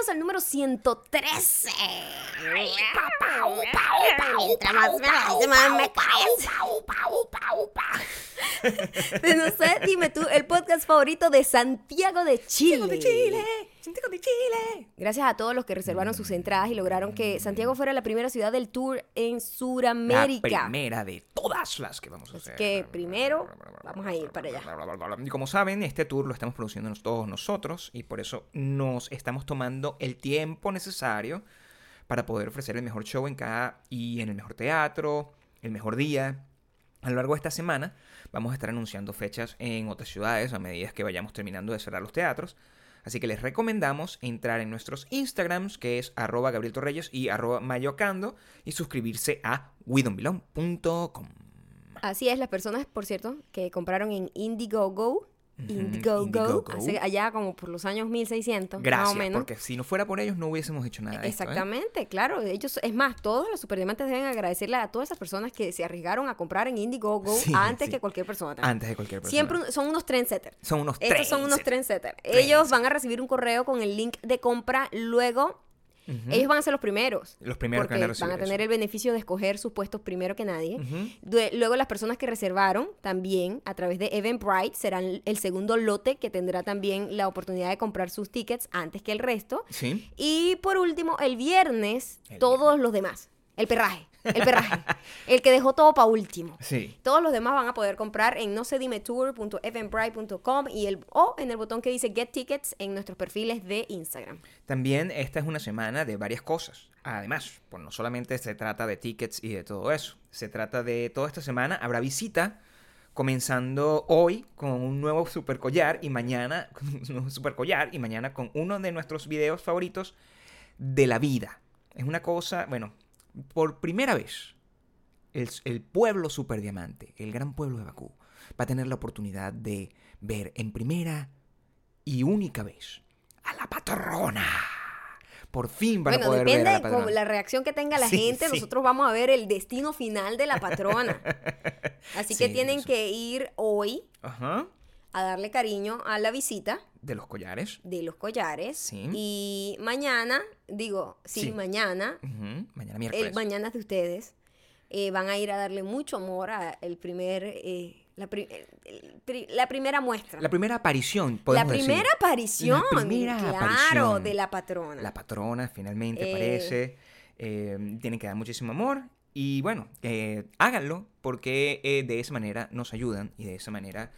bienvenidos al número 113. Mientras más me haces, más me caes. De no sé, dime tú, el podcast favorito de Santiago de Chile. de Chile, Santiago de Chile. Gracias a todos los que reservaron sus entradas y lograron que Santiago fuera la primera ciudad del tour en La Sudamérica. primera de todas las que vamos a hacer. que primero vamos a ir para allá. Y como saben, este tour lo estamos produciendo todos nosotros y por eso nos estamos tomando el tiempo necesario para poder ofrecer el mejor show en cada y en el mejor teatro, el mejor día. A lo largo de esta semana vamos a estar anunciando fechas en otras ciudades a medida que vayamos terminando de cerrar los teatros. Así que les recomendamos entrar en nuestros Instagrams, que es arroba Gabriel Torreyes y arroba mayocando, y suscribirse a widonbelong.com. Así es, las personas, por cierto, que compraron en Indiegogo, Indiegogo, Indiegogo. hace- allá como por los años 1600, Gracias, más o menos. porque si no fuera por ellos no hubiésemos hecho nada esto, ¿eh? Exactamente, claro. Ellos, es más, todos los superdiamantes deben agradecerle a todas esas personas que se arriesgaron a comprar en Indiegogo Sí, antes sí. que cualquier persona. Antes de cualquier persona. Siempre son unos trendsetters. Son unos Estos son unos trendsetters. Ellos van a recibir un correo con el link de compra. Luego, ellos van a ser los primeros. Los primeros que porque van a tener eso. el beneficio de escoger sus puestos primero que nadie. Luego, las personas que reservaron también a través de Eventbrite serán el segundo lote que tendrá también la oportunidad de comprar sus tickets antes que el resto. Sí. Y por último, el viernes, El todos los demás. El perraje. El perraje. el que dejó todo para último. Sí. Todos los demás van a poder comprar en no tour.eventbrite.com y el o en el botón que dice Get Tickets en nuestros perfiles de Instagram. También esta es una semana de varias cosas. Además, pues no solamente se trata de tickets y de todo eso. Se trata de toda esta semana habrá visita. Comenzando hoy con un nuevo super collar y mañana con un nuevo super collar y mañana con uno de nuestros videos favoritos de la vida. Es una cosa, bueno, por primera vez el, el pueblo superdiamante, el gran pueblo de Bakú, va a tener la oportunidad de ver en primera y única vez a la patrona. Por fin van bueno, a poder depende ver a la de la reacción que tenga la Sí, gente. sí. Nosotros vamos a ver el destino final de la patrona. Así que tienen eso. que ir hoy Ajá. A darle cariño a la visita De los collares. de los collares. Sí. Y mañana, digo, sí, Sí. mañana, Mañana miércoles. el mañana es de ustedes. eh, van a ir a darle mucho amor a el primer, eh, la, pri- el- el pri- la primera muestra. La primera aparición, La podemos decir. primera aparición, La primera claro, aparición. de la patrona. La patrona finalmente Eh. aparece. eh, tienen que dar muchísimo amor. Y bueno, eh, háganlo porque de esa manera nos ayudan y de esa manera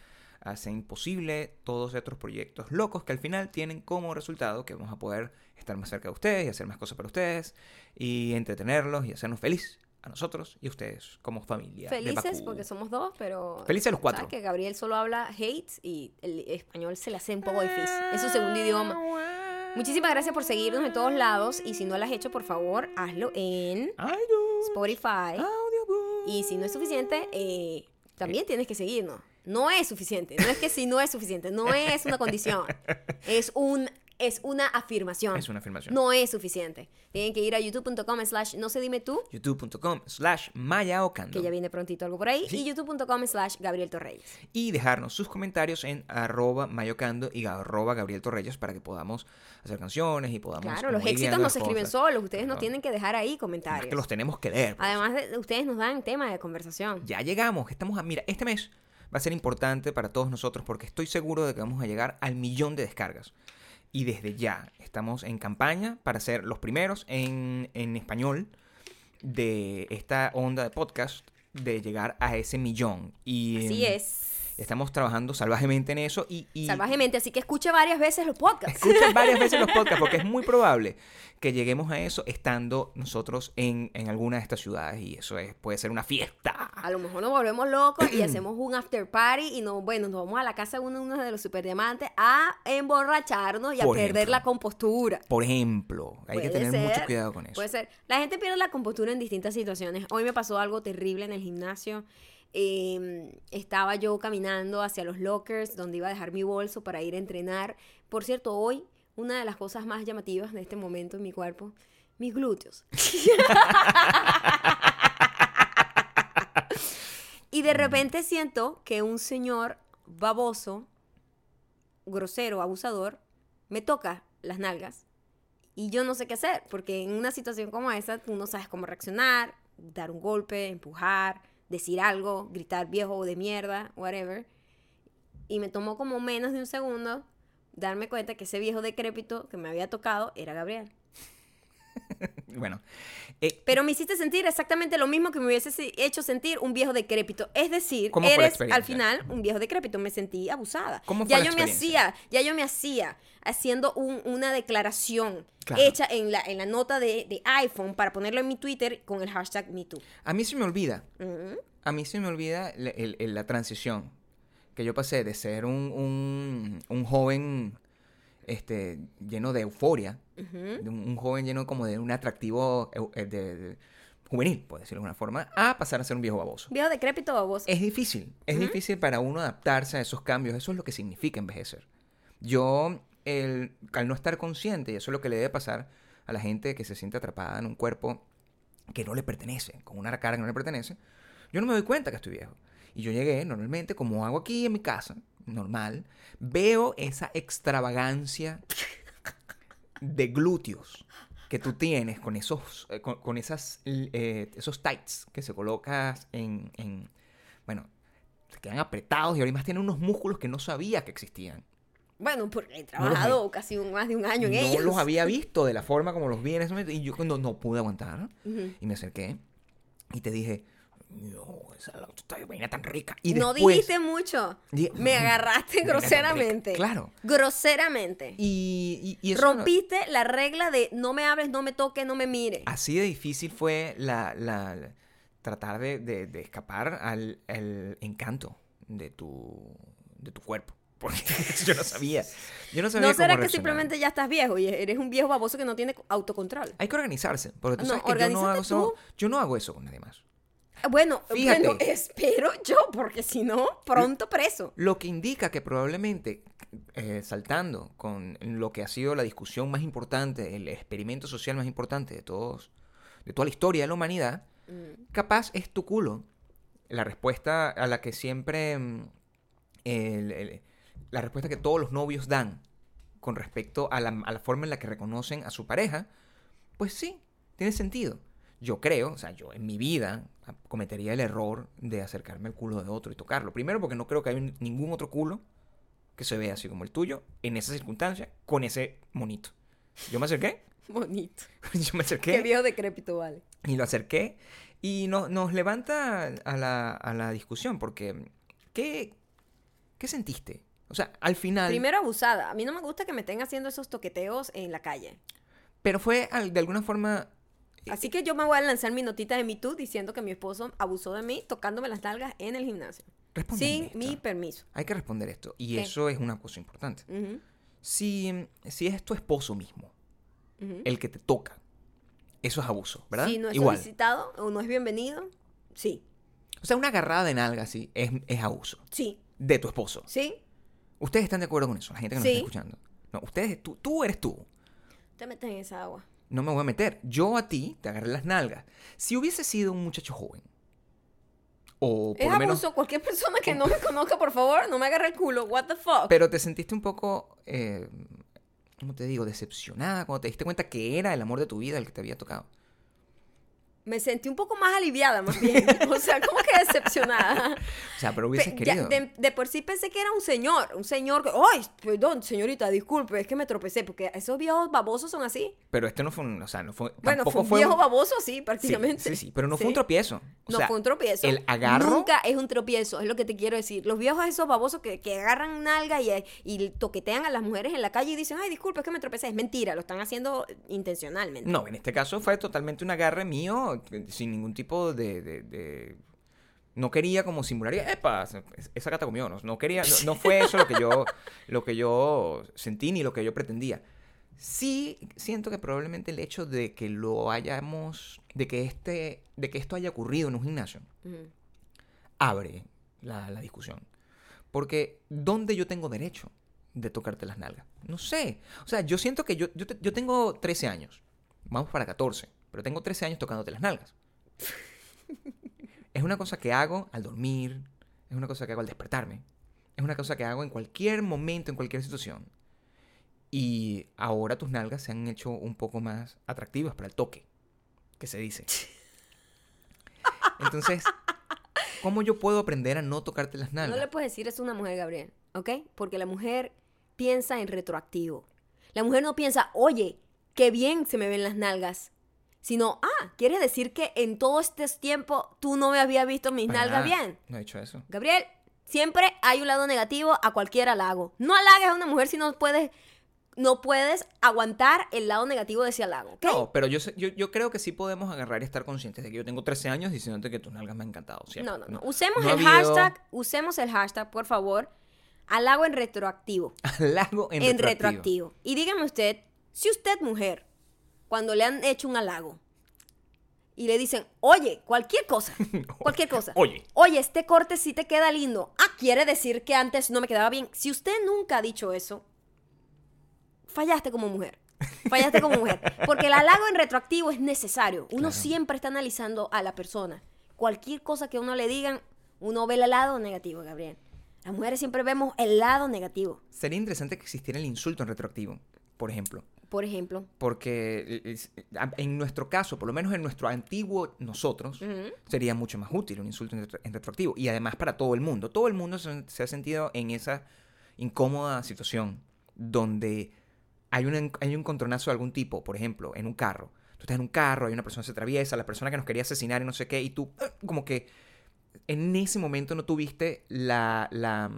hacen posible todos otros proyectos locos que al final tienen como resultado que vamos a poder estar más cerca de ustedes y hacer más cosas para ustedes y entretenerlos y hacernos feliz a nosotros y a ustedes como familia. de Felices Bakú. porque somos dos, pero... Felices los cuatro. ¿sabes que Gabriel solo habla hate y el español se le hace un poco difícil. Es su segundo idioma. Muchísimas gracias por seguirnos en todos lados y si no lo has hecho, por favor, hazlo en iTunes, Spotify. Audioboom. Y si no es suficiente, eh, también tienes que seguirnos. No es suficiente. No es que si no es suficiente. No es una condición. Es un es una afirmación. Es una afirmación. No es suficiente. Tienen que ir a youtube.com slash no se dime tú, youtube.com slash mayaocando que ya viene prontito algo por ahí, Sí. y youtube.com slash Gabriel Torreyes. y dejarnos sus comentarios en arroba mayocando y arroba Gabriel Torreyes para que podamos hacer canciones y podamos Claro, los éxitos no se escriben solos. Ustedes no tienen que dejar ahí Además comentarios. que los tenemos que leer. pues. Además, de, ustedes nos dan tema de conversación. Ya llegamos, estamos a... Mira, este mes va a ser importante para todos nosotros porque estoy seguro de que vamos a llegar al millón de descargas. Y desde ya estamos en campaña para ser los primeros en, en español de esta onda de podcast de llegar a ese millón. Y Así em, es. Estamos trabajando salvajemente en eso y, y Salvajemente, así que escuche varias veces los podcasts. escuchen varias veces los podcasts porque es muy probable que lleguemos a eso estando nosotros en, en alguna de estas ciudades y eso es, puede ser una fiesta. A lo mejor nos volvemos locos y hacemos un after party y no, bueno, nos vamos a la casa de uno, uno de los superdiamantes a emborracharnos y a Por perder ejemplo. la compostura. Por ejemplo, hay que tener mucho cuidado con eso. Puede ser. La gente pierde la compostura en distintas situaciones. Hoy me pasó algo terrible en el gimnasio. Eh, estaba yo caminando hacia los lockers donde iba a dejar mi bolso para ir a entrenar. Por cierto, hoy una de las cosas más llamativas de este momento en mi cuerpo, mis glúteos. y de repente siento que un señor baboso, grosero, abusador, me toca las nalgas Y yo no sé qué hacer, porque en una situación como esa tú no sabes cómo reaccionar, dar un golpe, empujar, decir algo, gritar viejo de mierda, whatever. Y me tomó como menos de un segundo darme cuenta que ese viejo decrépito que me había tocado era Gabriel. bueno, eh, Pero me hiciste sentir exactamente lo mismo que me hubiese se- hecho sentir un viejo decrépito. Es decir, ¿Cómo fue la eres al final un viejo decrépito. Me sentí abusada. ¿Cómo fue ya yo me hacía, ya yo me hacía haciendo un- una declaración Claro. hecha en la, en la nota de, de iPhone para ponerlo en mi Twitter con el hashtag MeToo. a mí se me olvida, a mí se me olvida el- el- el- la transición que yo pasé de ser un, un, un joven este, lleno de euforia, de un, un joven lleno como de un atractivo eu- eh, de- de- juvenil, por decirlo de alguna forma, a pasar a ser un viejo baboso. Viejo decrépito baboso. Es difícil, es difícil para uno adaptarse a esos cambios, eso es lo que significa envejecer. Yo, el, al no estar consciente, y eso es lo que le debe pasar a la gente que se siente atrapada en un cuerpo que no le pertenece, con una cara que no le pertenece, yo no me doy cuenta que estoy viejo. Y yo llegué normalmente, como hago aquí en mi casa, normal, veo esa extravagancia de glúteos que tú tienes con esos, eh, con, con esas, eh, esos tights que se colocas en, en- bueno, te quedan apretados y además tienen unos músculos que no sabía que existían. Bueno, porque he trabajado casi un- más de un año en no ellos. los había visto de la forma como los vi en ese momento y yo cuando no pude aguantar y me acerqué y te dije, no, esa vaina tan rica. Y no después, dijiste mucho. Di- Me agarraste tan groseramente. Claro. Groseramente. Y, y, y eso no- Rompiste la regla de no me hables, no me toques, no me mires. así de difícil fue la, la- la- tratar de, de- de escapar al, al encanto de tu, de tu cuerpo. Porque yo no sabía. Yo no sabía ¿No cómo será que reaccionar. simplemente ya estás viejo y eres un viejo baboso que no tiene autocontrol? Hay que organizarse. Porque tú No, sabes que yo no, hago eso, yo no hago eso con nadie más. Bueno, Fíjate. bueno, espero yo, porque si no, pronto preso. Lo que indica que probablemente, eh, saltando con lo que ha sido la discusión más importante, el experimento social más importante de todos, de toda la historia de la humanidad, Mm. capaz es tu culo. La respuesta a la que siempre. mm, el- el- la respuesta que todos los novios dan con respecto a la, a la forma en la que reconocen a su pareja, pues sí, tiene sentido. Yo creo, o sea, yo en mi vida cometería el error de acercarme al culo de otro y tocarlo. Primero porque no creo que haya ningún otro culo que se vea así como el tuyo en esa circunstancia con ese monito. Yo me acerqué, Bonito. yo me acerqué Qué viejo decrépito, vale. y lo acerqué y no- nos levanta a la, a la discusión porque ¿qué, ¿qué sentiste? O sea, al final... Primero abusada. A mí no me gusta que me estén haciendo esos toqueteos en la calle. Pero fue de alguna forma... Así que yo me voy a lanzar mi notita de MeToo diciendo que mi esposo abusó de mí tocándome las nalgas en el gimnasio. Respóndeme Sin esto. mi permiso. Hay que responder esto. Y ¿Qué? eso es una cosa importante. Si, si es tu esposo mismo el que te toca, eso es abuso, ¿verdad? Si no es Igual. solicitado o no es bienvenido, sí. O sea, una agarrada de nalga así es, es abuso. Sí. De tu esposo. Sí. ¿Ustedes están de acuerdo con eso? La gente que nos Sí. está escuchando. No, ustedes, tú, tú eres tú. Te metes en esa agua. No me voy a meter. Yo a ti te agarré las nalgas. Si hubiese sido un muchacho joven, o por Es lo menos, abuso. Cualquier persona que no me conozca, por favor, no me agarre el culo. What the fuck. pero te sentiste un poco, eh, ¿cómo te digo? Decepcionada cuando te diste cuenta que era el amor de tu vida el que te había tocado. Me sentí un poco más aliviada, más bien. O sea, como que decepcionada. O sea, pero hubieses Pe- ya, querido. de, de por sí pensé que era un señor. Un señor que. ¡Ay! Perdón, señorita, disculpe, es que me tropecé. Porque esos viejos babosos son así. Pero este no fue un, o sea, no fue, Bueno, fue un viejo un- baboso, sí, prácticamente. sí, sí, pero no fue un tropiezo. O No sea, fue un tropiezo. El agarro, Nunca es un tropiezo, es lo que te quiero decir. Los viejos esos babosos que, que agarran nalga y, y toquetean a las mujeres en la calle y dicen, ay, disculpe, es que me tropecé. Es mentira, lo están haciendo intencionalmente. no, en este caso fue totalmente un agarre mío, sin ningún tipo de... de- de- No quería como simular, epa, esa gata comió, no, no quería, no, no fue eso lo que yo, lo que yo sentí ni lo que yo pretendía. Sí, siento que probablemente el hecho de que lo hayamos, de que este, de que esto haya ocurrido en un gimnasio, Ujú. abre la, la discusión. Porque, ¿dónde yo tengo derecho de tocarte las nalgas? No sé. O sea, yo siento que yo, yo, te- yo tengo 13 años. Vamos para 14. Pero tengo 13 años tocándote las nalgas. es una cosa que hago al dormir. Es una cosa que hago al despertarme. Es una cosa que hago en cualquier momento, en cualquier situación. Y ahora tus nalgas se han hecho un poco más atractivas para el toque, que se dice. Entonces, ¿cómo yo puedo aprender a no tocarte las No nalgas? le puedes decir eso a una mujer, Gabriel, ¿ok? Porque la mujer piensa en retroactivo. La mujer no piensa, oye, qué bien se me ven las nalgas. Sino, ah, ¿quieres decir que en todo este tiempo tú no me habías visto mis Para nalgas nada. bien? No he dicho eso. Gabriel, siempre hay un lado negativo a cualquier halago. No halagues a una mujer si no puedes, no puedes aguantar el lado negativo de ese halago, ¿ok? No, pero yo, yo, yo creo que sí podemos agarrar y estar conscientes de que yo tengo 13 años diciéndote que tus nalgas me han encantado. siempre. No, no, no. Usemos no el habido hashtag, usemos el hashtag, por favor, halago en retroactivo. Halago en, en, retroactivo. retroactivo. Y dígame usted, si usted, mujer, cuando le han hecho un halago y le dicen, oye, cualquier cosa, cualquier cosa. Oye. Oye, este corte sí te queda lindo. Ah, quiere decir que antes no me quedaba bien. Si usted nunca ha dicho eso, fallaste como mujer. Fallaste como mujer. Porque el halago en retroactivo es necesario. Uno Claro. siempre está analizando a la persona. Cualquier cosa que uno le digan, uno ve el lado negativo, Gabriel. Las mujeres siempre vemos el lado negativo. Sería interesante que existiera el insulto en retroactivo, por ejemplo. Por ejemplo. Porque en nuestro caso, por lo menos en nuestro antiguo nosotros, sería mucho más útil un insulto en retro- en retroactivo. Y además para todo el mundo. Todo el mundo se, se ha sentido en esa incómoda situación donde hay un, hay un contronazo de algún tipo, por ejemplo, en un carro. Tú estás en un carro, hay una persona que se atraviesa, la persona que nos quería asesinar y no sé qué, y tú eh, como que en ese momento no tuviste la, la,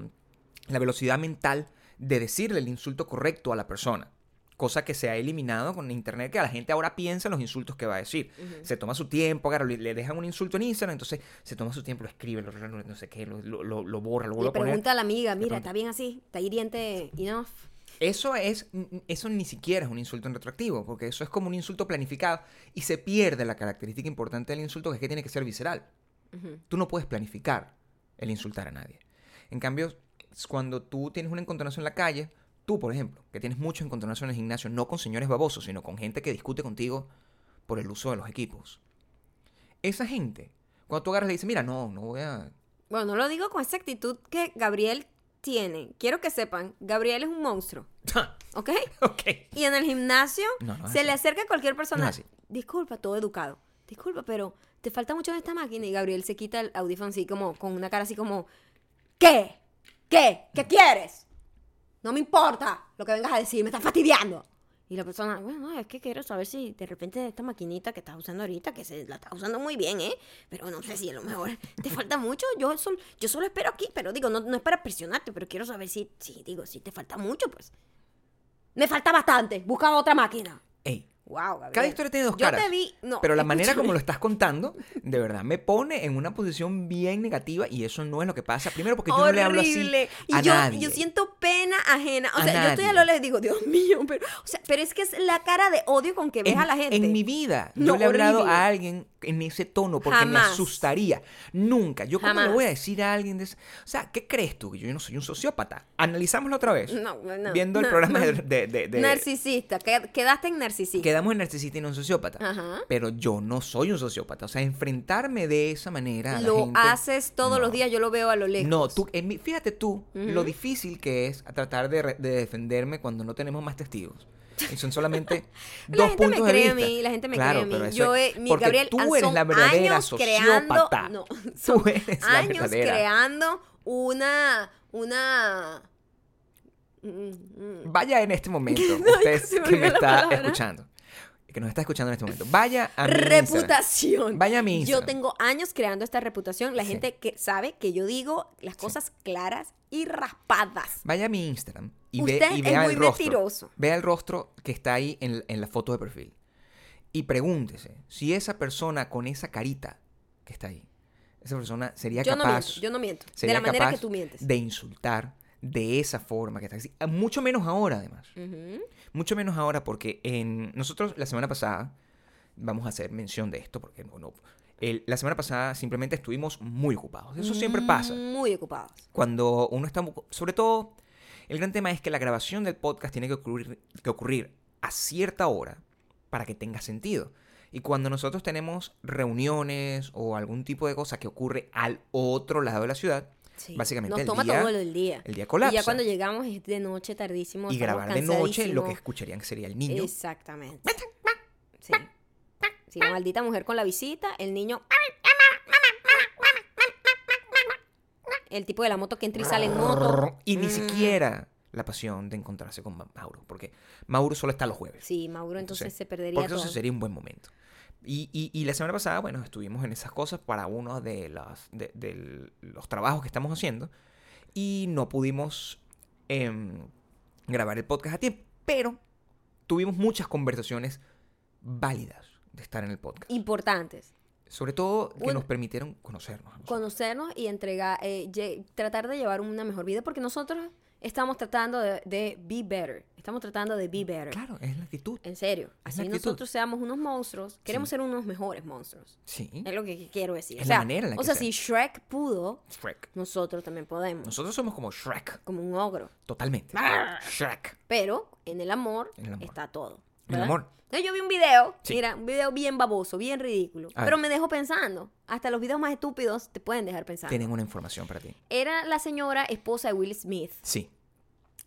la velocidad mental de decirle el insulto correcto a la persona. Cosa que se ha eliminado con internet, que la gente ahora piensa en los insultos que va a decir. Se toma su tiempo, agarra, le, le dejan un insulto en Instagram, entonces se toma su tiempo, lo escribe, lo, lo- no sé qué, lo, lo- lo- borra, lo vuelve a poner. pregunta a la amiga, mira. ¿está bien así? ¿Está hiriente enough? Eso es, eso ni siquiera es un insulto en retroactivo, porque eso es como un insulto planificado y se pierde la característica importante del insulto, que es que tiene que ser visceral. Tú no puedes planificar el insultar a nadie. En cambio, cuando tú tienes un encontronazo en la calle, tú, por ejemplo, que tienes mucho encontronazo en el gimnasio, no con señores babosos, sino con gente que discute contigo por el uso de los equipos. Esa gente, cuando tú agarras le dices, mira, no, no voy a... Bueno, no lo digo con esa actitud que Gabriel tiene. Quiero que sepan, Gabriel es un monstruo, ¿ok? ok. Y en el gimnasio No, se así. le acerca a cualquier persona. No. Disculpa, todo educado. Disculpa, pero te falta mucho en esta máquina. Y Gabriel se quita el audífono así como, con una cara así como, ¿qué? ¿Qué? ¿Qué quieres? No me importa lo que vengas a decir, me estás fastidiando. Y la persona, bueno, es que quiero saber si de repente esta maquinita que estás usando ahorita, que se la estás usando muy bien, ¿eh? Pero no sé si a lo mejor te falta mucho. Yo solo, yo solo espero aquí, pero digo, no, no es para presionarte, pero quiero saber si, si, digo, si te falta mucho, pues. Me falta bastante, busca otra máquina. Wow, Gabriel. Cada historia tiene dos Yo caras. te vi, no. pero la manera como lo estás contando, de verdad, me pone en una posición bien negativa y eso no es lo que pasa. Primero porque yo no le hablo así Horrible. a y yo, nadie. yo siento pena ajena. O A sea, yo estoy a lo le digo, Dios mío, pero, o sea, pero es que es la cara de odio con que ves en, a la gente. en mi vida, No, yo le he hablado horrible. a alguien en ese tono porque me asustaría. Nunca. Yo, ¿cómo le voy a decir a alguien de O sea, ¿qué crees tú? Yo no soy un sociópata. Analizámoslo otra vez. No, no, Viendo el programa no. de. de- Narcisista, qued- quedaste en narcisista. Quedamos en narcisista y no en sociópata. Ajá. Pero yo no soy un sociópata. O sea, enfrentarme de esa manera. a la Lo gente, haces todos los días, yo lo veo a lo lejos. No, tú, en mi- fíjate tú lo difícil que es tratar de defenderme cuando no tenemos más testigos. Y son solamente La dos gente me puntos de cree a mí, la gente me Claro, cree a mí. Yo es- he- mi porque Gabriel, tú ah, eres la verdadera años creando, sociópata. no, Tú son eres la años verdadera. creando una, una, mm, mm, Vaya en este momento, No, usted me que me la está escuchando, que nos está escuchando en este momento, vaya a mi Instagram. reputación. Vaya a mi Yo Instagram. tengo años creando esta reputación. La Sí. gente que sabe que yo digo las cosas claras y raspadas. Vaya a mi Instagram y, ve, Usted y es vea muy el rostro. mentiroso. Vea el rostro que está ahí en, en la foto de perfil. Y pregúntese si esa persona con esa carita que está ahí, esa persona sería Yo no capaz, miento, yo no miento. De la manera que tú mientes. de insultar de esa forma que está así. Mucho menos ahora, además. Mucho menos ahora porque en nosotros la semana pasada, vamos a hacer mención de esto porque no, no, el- la semana pasada simplemente estuvimos muy ocupados. Eso siempre pasa. Muy ocupados. Cuando uno está, sobre todo, el gran tema es que la grabación del podcast tiene que ocurrir, que ocurrir a cierta hora para que tenga sentido. Y cuando nosotros tenemos reuniones o algún tipo de cosa que ocurre al otro lado de la ciudad, Sí. Básicamente Nos el toma día, todo el día. el día Y colapsa. ya cuando llegamos es de noche, tardísimo. y grabar de noche lo que escucharían que sería el niño. Exactamente. Sí. Sí, la maldita mujer con la visita, el niño. El tipo de la moto que entra y sale en moto. Y ni Mm. siquiera la pasión de encontrarse con Ma- Mauro, porque Mauro solo está los jueves. Sí, Mauro entonces, Entonces, se perdería Porque todo. eso sería un buen momento. Y, y- y la semana pasada, bueno, estuvimos en esas cosas para uno de, las, de, de los trabajos que estamos haciendo y no pudimos em, grabar el podcast a tiempo, pero tuvimos muchas conversaciones válidas de estar en el podcast. Importantes. Sobre todo que Un- nos permitieron conocernos. Conocernos y entregar, eh, tratar de llevar una mejor vida, porque nosotros estamos tratando de, de be better. Estamos tratando de be better. Claro, es la actitud. En serio. La Así actitud. nosotros seamos unos monstruos, queremos Sí. ser unos mejores monstruos. Sí. Es lo que quiero decir. Es o la sea, manera en la o que sea sea. si Shrek pudo, Shrek. nosotros también podemos. Nosotros somos como Shrek. Como un ogro. Totalmente. Shrek. Pero en el amor, En el amor. está todo. ¿Verdad? amor. Entonces yo vi un video, Sí. mira, un video bien baboso, bien ridículo, A pero ver. me dejó pensando. Hasta los videos más estúpidos te pueden dejar pensando. Tienen una información para ti. Era la señora esposa de Will Smith. Sí.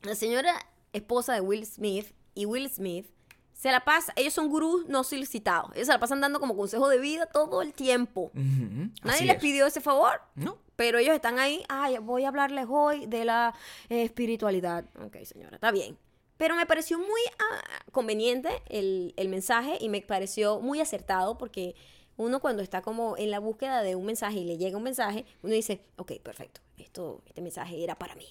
La señora esposa de Will Smith y Will Smith se la pasa, ellos son gurús no solicitados. Ellos se la pasan dando como consejo de vida todo el tiempo. Nadie les es. pidió ese favor. No. Pero ellos están ahí, ay, voy a hablarles hoy de la eh, espiritualidad. Ok, señora, está bien. Pero me pareció muy ah, conveniente el, el mensaje y me pareció muy acertado porque uno cuando está como en la búsqueda de un mensaje y le llega un mensaje, uno dice, ok, perfecto, esto, este mensaje era para mí.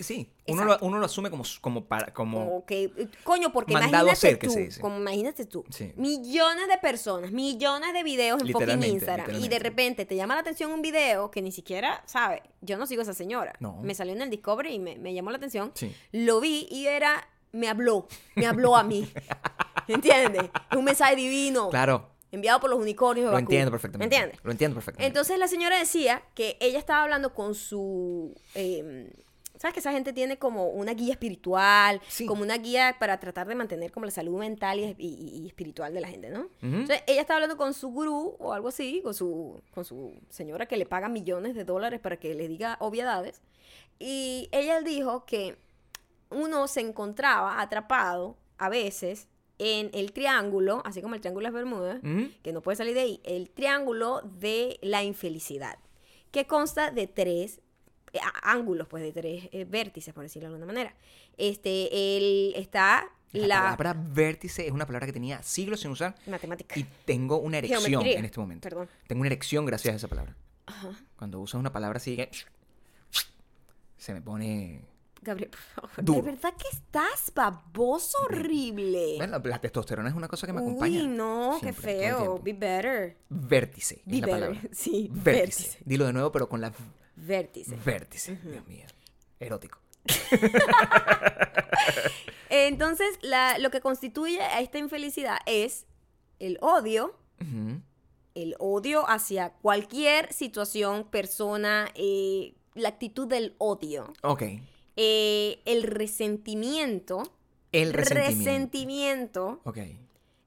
Sí. Uno lo, uno lo asume como, como para. Como, eh, coño, porque imagínate ser, tú, como imagínate tú, Sí. millones de personas, millones de videos en fucking Instagram y de repente te llama la atención un video que ni siquiera, ¿sabes? Yo no sigo a esa señora. No. Me salió en el Discovery y me, me llamó la atención. Lo vi y era, me habló, me habló a mí. ¿Entiendes? Es un mensaje divino. Claro. Enviado por los unicornios de Lo Bakú. entiendo perfectamente. ¿Me entiendes? Lo entiendo perfectamente. Entonces la señora decía que ella estaba hablando con su... eh, ¿Sabes que esa gente tiene como una guía espiritual? Sí. Como una guía para tratar de mantener como la salud mental y, y- y espiritual de la gente, ¿no? Entonces ella estaba hablando con su gurú o algo así, con su, con su señora que le paga millones de dólares para que le diga obviedades. Y ella dijo que uno se encontraba atrapado a veces en el triángulo, así como el triángulo de las Bermudas, Ujú. que no puede salir de ahí, el triángulo de la infelicidad, que consta de tres eh, ángulos, pues de tres eh, vértices, por decirlo de alguna manera. Este, el, está La, la, palabra vértice es una palabra que tenía siglos sin usar matemática. y tengo una erección Geometría. en este momento. Perdón. Tengo una erección gracias a esa palabra. Ajá. Cuando usas una palabra así se me pone... Gabriel, por favor. Duro. De verdad que estás baboso horrible. Bueno, la, la testosterona es una cosa que me acompaña. Uy, no, qué siempre, feo. Be better. Vértice es Be la better. palabra. Sí, Vértice. vértice. Dilo de nuevo, pero con la Vértice. vértice. Dios mío. Erótico. Entonces, la- lo que constituye a esta infelicidad es el odio, el odio hacia cualquier situación, persona, eh, la actitud del odio, Ok. Eh, el resentimiento, El resentimiento.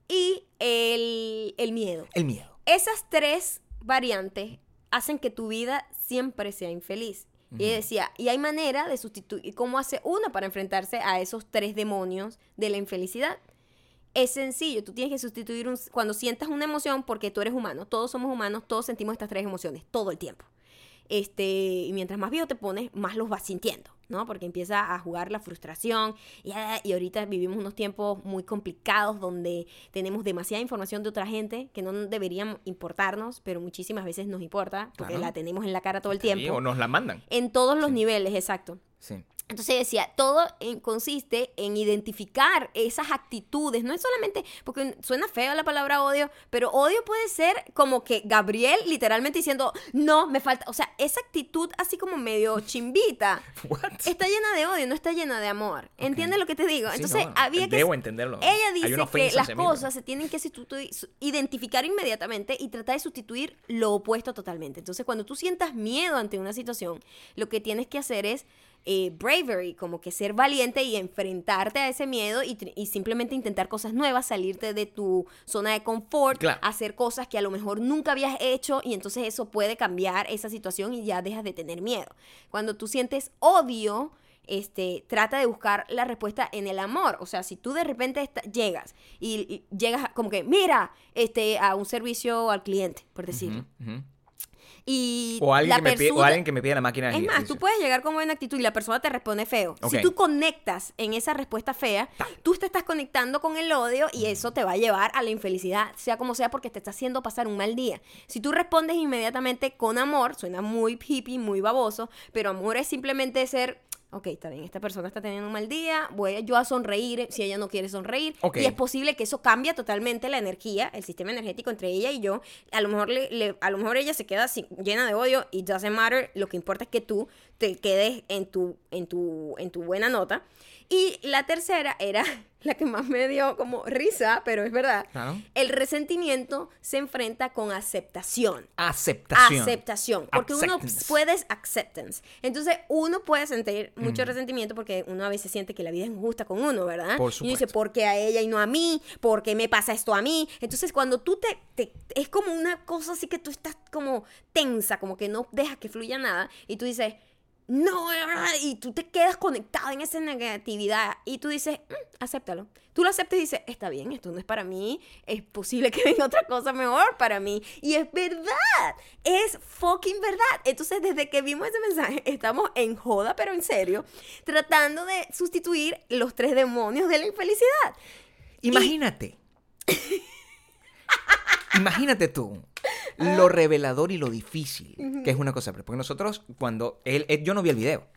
y el, el miedo. El miedo. Esas tres variantes hacen que tu vida siempre sea infeliz. Y decía, y hay manera de sustituir, ¿cómo hace uno para enfrentarse a esos tres demonios de la infelicidad? Es sencillo, tú tienes que sustituir un, cuando sientas una emoción, porque tú eres humano, todos somos humanos, todos sentimos estas tres emociones todo el tiempo. Este, y mientras más viejo te pones, más los vas sintiendo, ¿no? Porque empieza a jugar la frustración y, ah, y ahorita vivimos unos tiempos muy complicados donde tenemos demasiada información de otra gente que no deberían importarnos, pero muchísimas veces nos importa porque Claro. la tenemos en la cara todo el Sí, tiempo. o nos la mandan. En todos los Sí. niveles, exacto. Sí. Entonces decía, todo en- consiste en identificar esas actitudes. No es solamente, porque suena feo la palabra odio, pero odio puede ser como que Gabriel literalmente diciendo, no, me falta. O sea, esa actitud así como medio chimbita What? está llena de odio, no está llena de amor. ¿Entiendes lo que te digo? Sí, Entonces no, había que... Debo entenderlo. Ella dice que las cosas se tienen que identificar inmediatamente y tratar de sustituir lo opuesto totalmente. Entonces, cuando tú sientas miedo ante una situación, lo que tienes que hacer es eh, bravery, como que ser valiente y enfrentarte a ese miedo y, simplemente intentar cosas nuevas, salirte de tu zona de confort, Claro. hacer cosas que a lo mejor nunca habías hecho y entonces eso puede cambiar esa situación y ya dejas de tener miedo. Cuando tú sientes odio, este, trata de buscar la respuesta en el amor. O sea, si tú de repente llegas y, y llegas como que, mira, este, a un servicio al cliente, por decirlo. Y O alguien, la que me pide, o alguien que me pide la máquina de es más, tú puedes llegar con buena actitud y la persona te responde feo. Si tú conectas en esa respuesta fea, tú te estás conectando con el odio y eso te va a llevar a la infelicidad, sea como sea, porque te está haciendo pasar un mal día. Si tú respondes inmediatamente con amor, suena muy hippie, muy baboso, pero amor es simplemente ser, ok, está bien, esta persona está teniendo un mal día, voy a- yo a sonreír si ella no quiere sonreír. Y es posible que eso cambie totalmente la energía, el sistema energético entre ella y yo. A lo mejor, le- le- a lo mejor ella se queda así, llena de odio y doesn't matter. Lo que importa es que tú te quedes en tu, en tu, en tu buena nota. Y la tercera era la que más me dio como risa, pero es verdad. Claro. El resentimiento se enfrenta con aceptación. Aceptación. Aceptación. Porque uno puede acceptance. Entonces, uno puede sentir mucho Mm. resentimiento porque uno a veces siente que la vida es injusta con uno, ¿verdad? Por Y uno dice, supuesto. ¿por qué a ella y no a mí? ¿Por qué me pasa esto a mí? Entonces, cuando tú te, te- Es como una cosa así que tú estás como tensa, como que no dejas que fluya nada. Y tú dices, no, y tú te quedas conectado en esa negatividad y tú dices, "Mm, acéptalo. Tú lo aceptas y dices, está bien, esto no es para mí, es posible que venga otra cosa mejor para mí. Y es verdad, es fucking verdad. Entonces, desde que vimos ese mensaje, estamos en joda, pero en serio, tratando de sustituir los tres demonios de la infelicidad. Imagínate. Imagínate tú lo revelador y lo difícil que es una cosa. Porque nosotros, cuando él, él- yo no vi el video.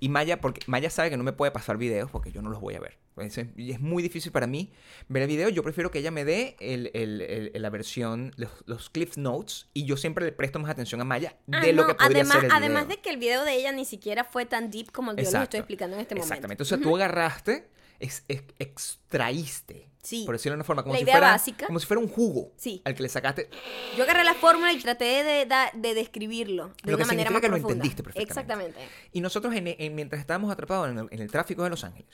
Y Maya, porque Maya sabe que no me puede pasar videos porque yo no los voy a ver. Es- Y es muy difícil para mí ver el video. Yo prefiero que ella me dé el- el- el- la versión, los, los Cliff Notes. Y yo siempre le presto más atención a Maya de Ah, lo no, que podría además, ser el video. además de que el video de ella ni siquiera fue tan deep como yo les estoy explicando en este momento. Exactamente. O sea, tú agarraste, ex- ex- extraíste, Sí. por decirlo de una forma, como, La si idea fuera, básica. como si fuera un jugo Sí. al que le sacaste. Yo agarré la fórmula y traté de, da- de describirlo de Lo una que manera más que lo entendiste perfectamente. Exactamente. Y nosotros, en- en- mientras estábamos atrapados en el, en el tráfico de Los Ángeles,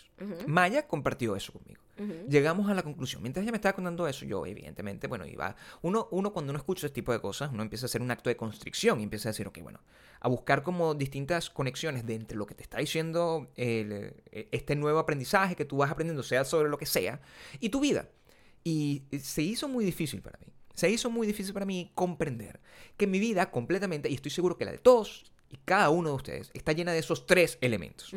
Maya compartió eso conmigo. Llegamos a la conclusión. Mientras ella me estaba contando eso, yo, evidentemente, bueno, iba. Uno, uno cuando uno escucha ese tipo de cosas, uno empieza a hacer un acto de constricción y empieza a decir, ok, bueno, a buscar como distintas conexiones de entre lo que te está diciendo el, eh, este nuevo aprendizaje que tú vas aprendiendo, sea sobre lo que sea, y tu vida. Y se hizo muy difícil para mí. Se hizo muy difícil para mí comprender que mi vida completamente, y estoy seguro que la de todos y cada uno de ustedes, está llena de esos tres elementos.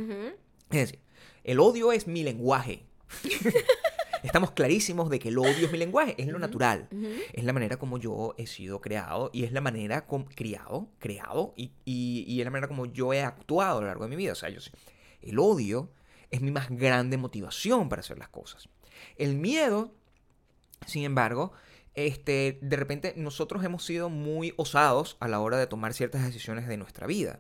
Es decir, el odio es mi lenguaje. Estamos clarísimos de que el odio es mi lenguaje, es lo natural. Es la manera como yo he sido creado y es la manera como criado, creado y, y- y es la manera como yo he actuado a lo largo de mi vida. O sea, yo el odio es mi más grande motivación para hacer las cosas. El miedo, sin embargo, este, de repente nosotros hemos sido muy osados a la hora de tomar ciertas decisiones de nuestra vida.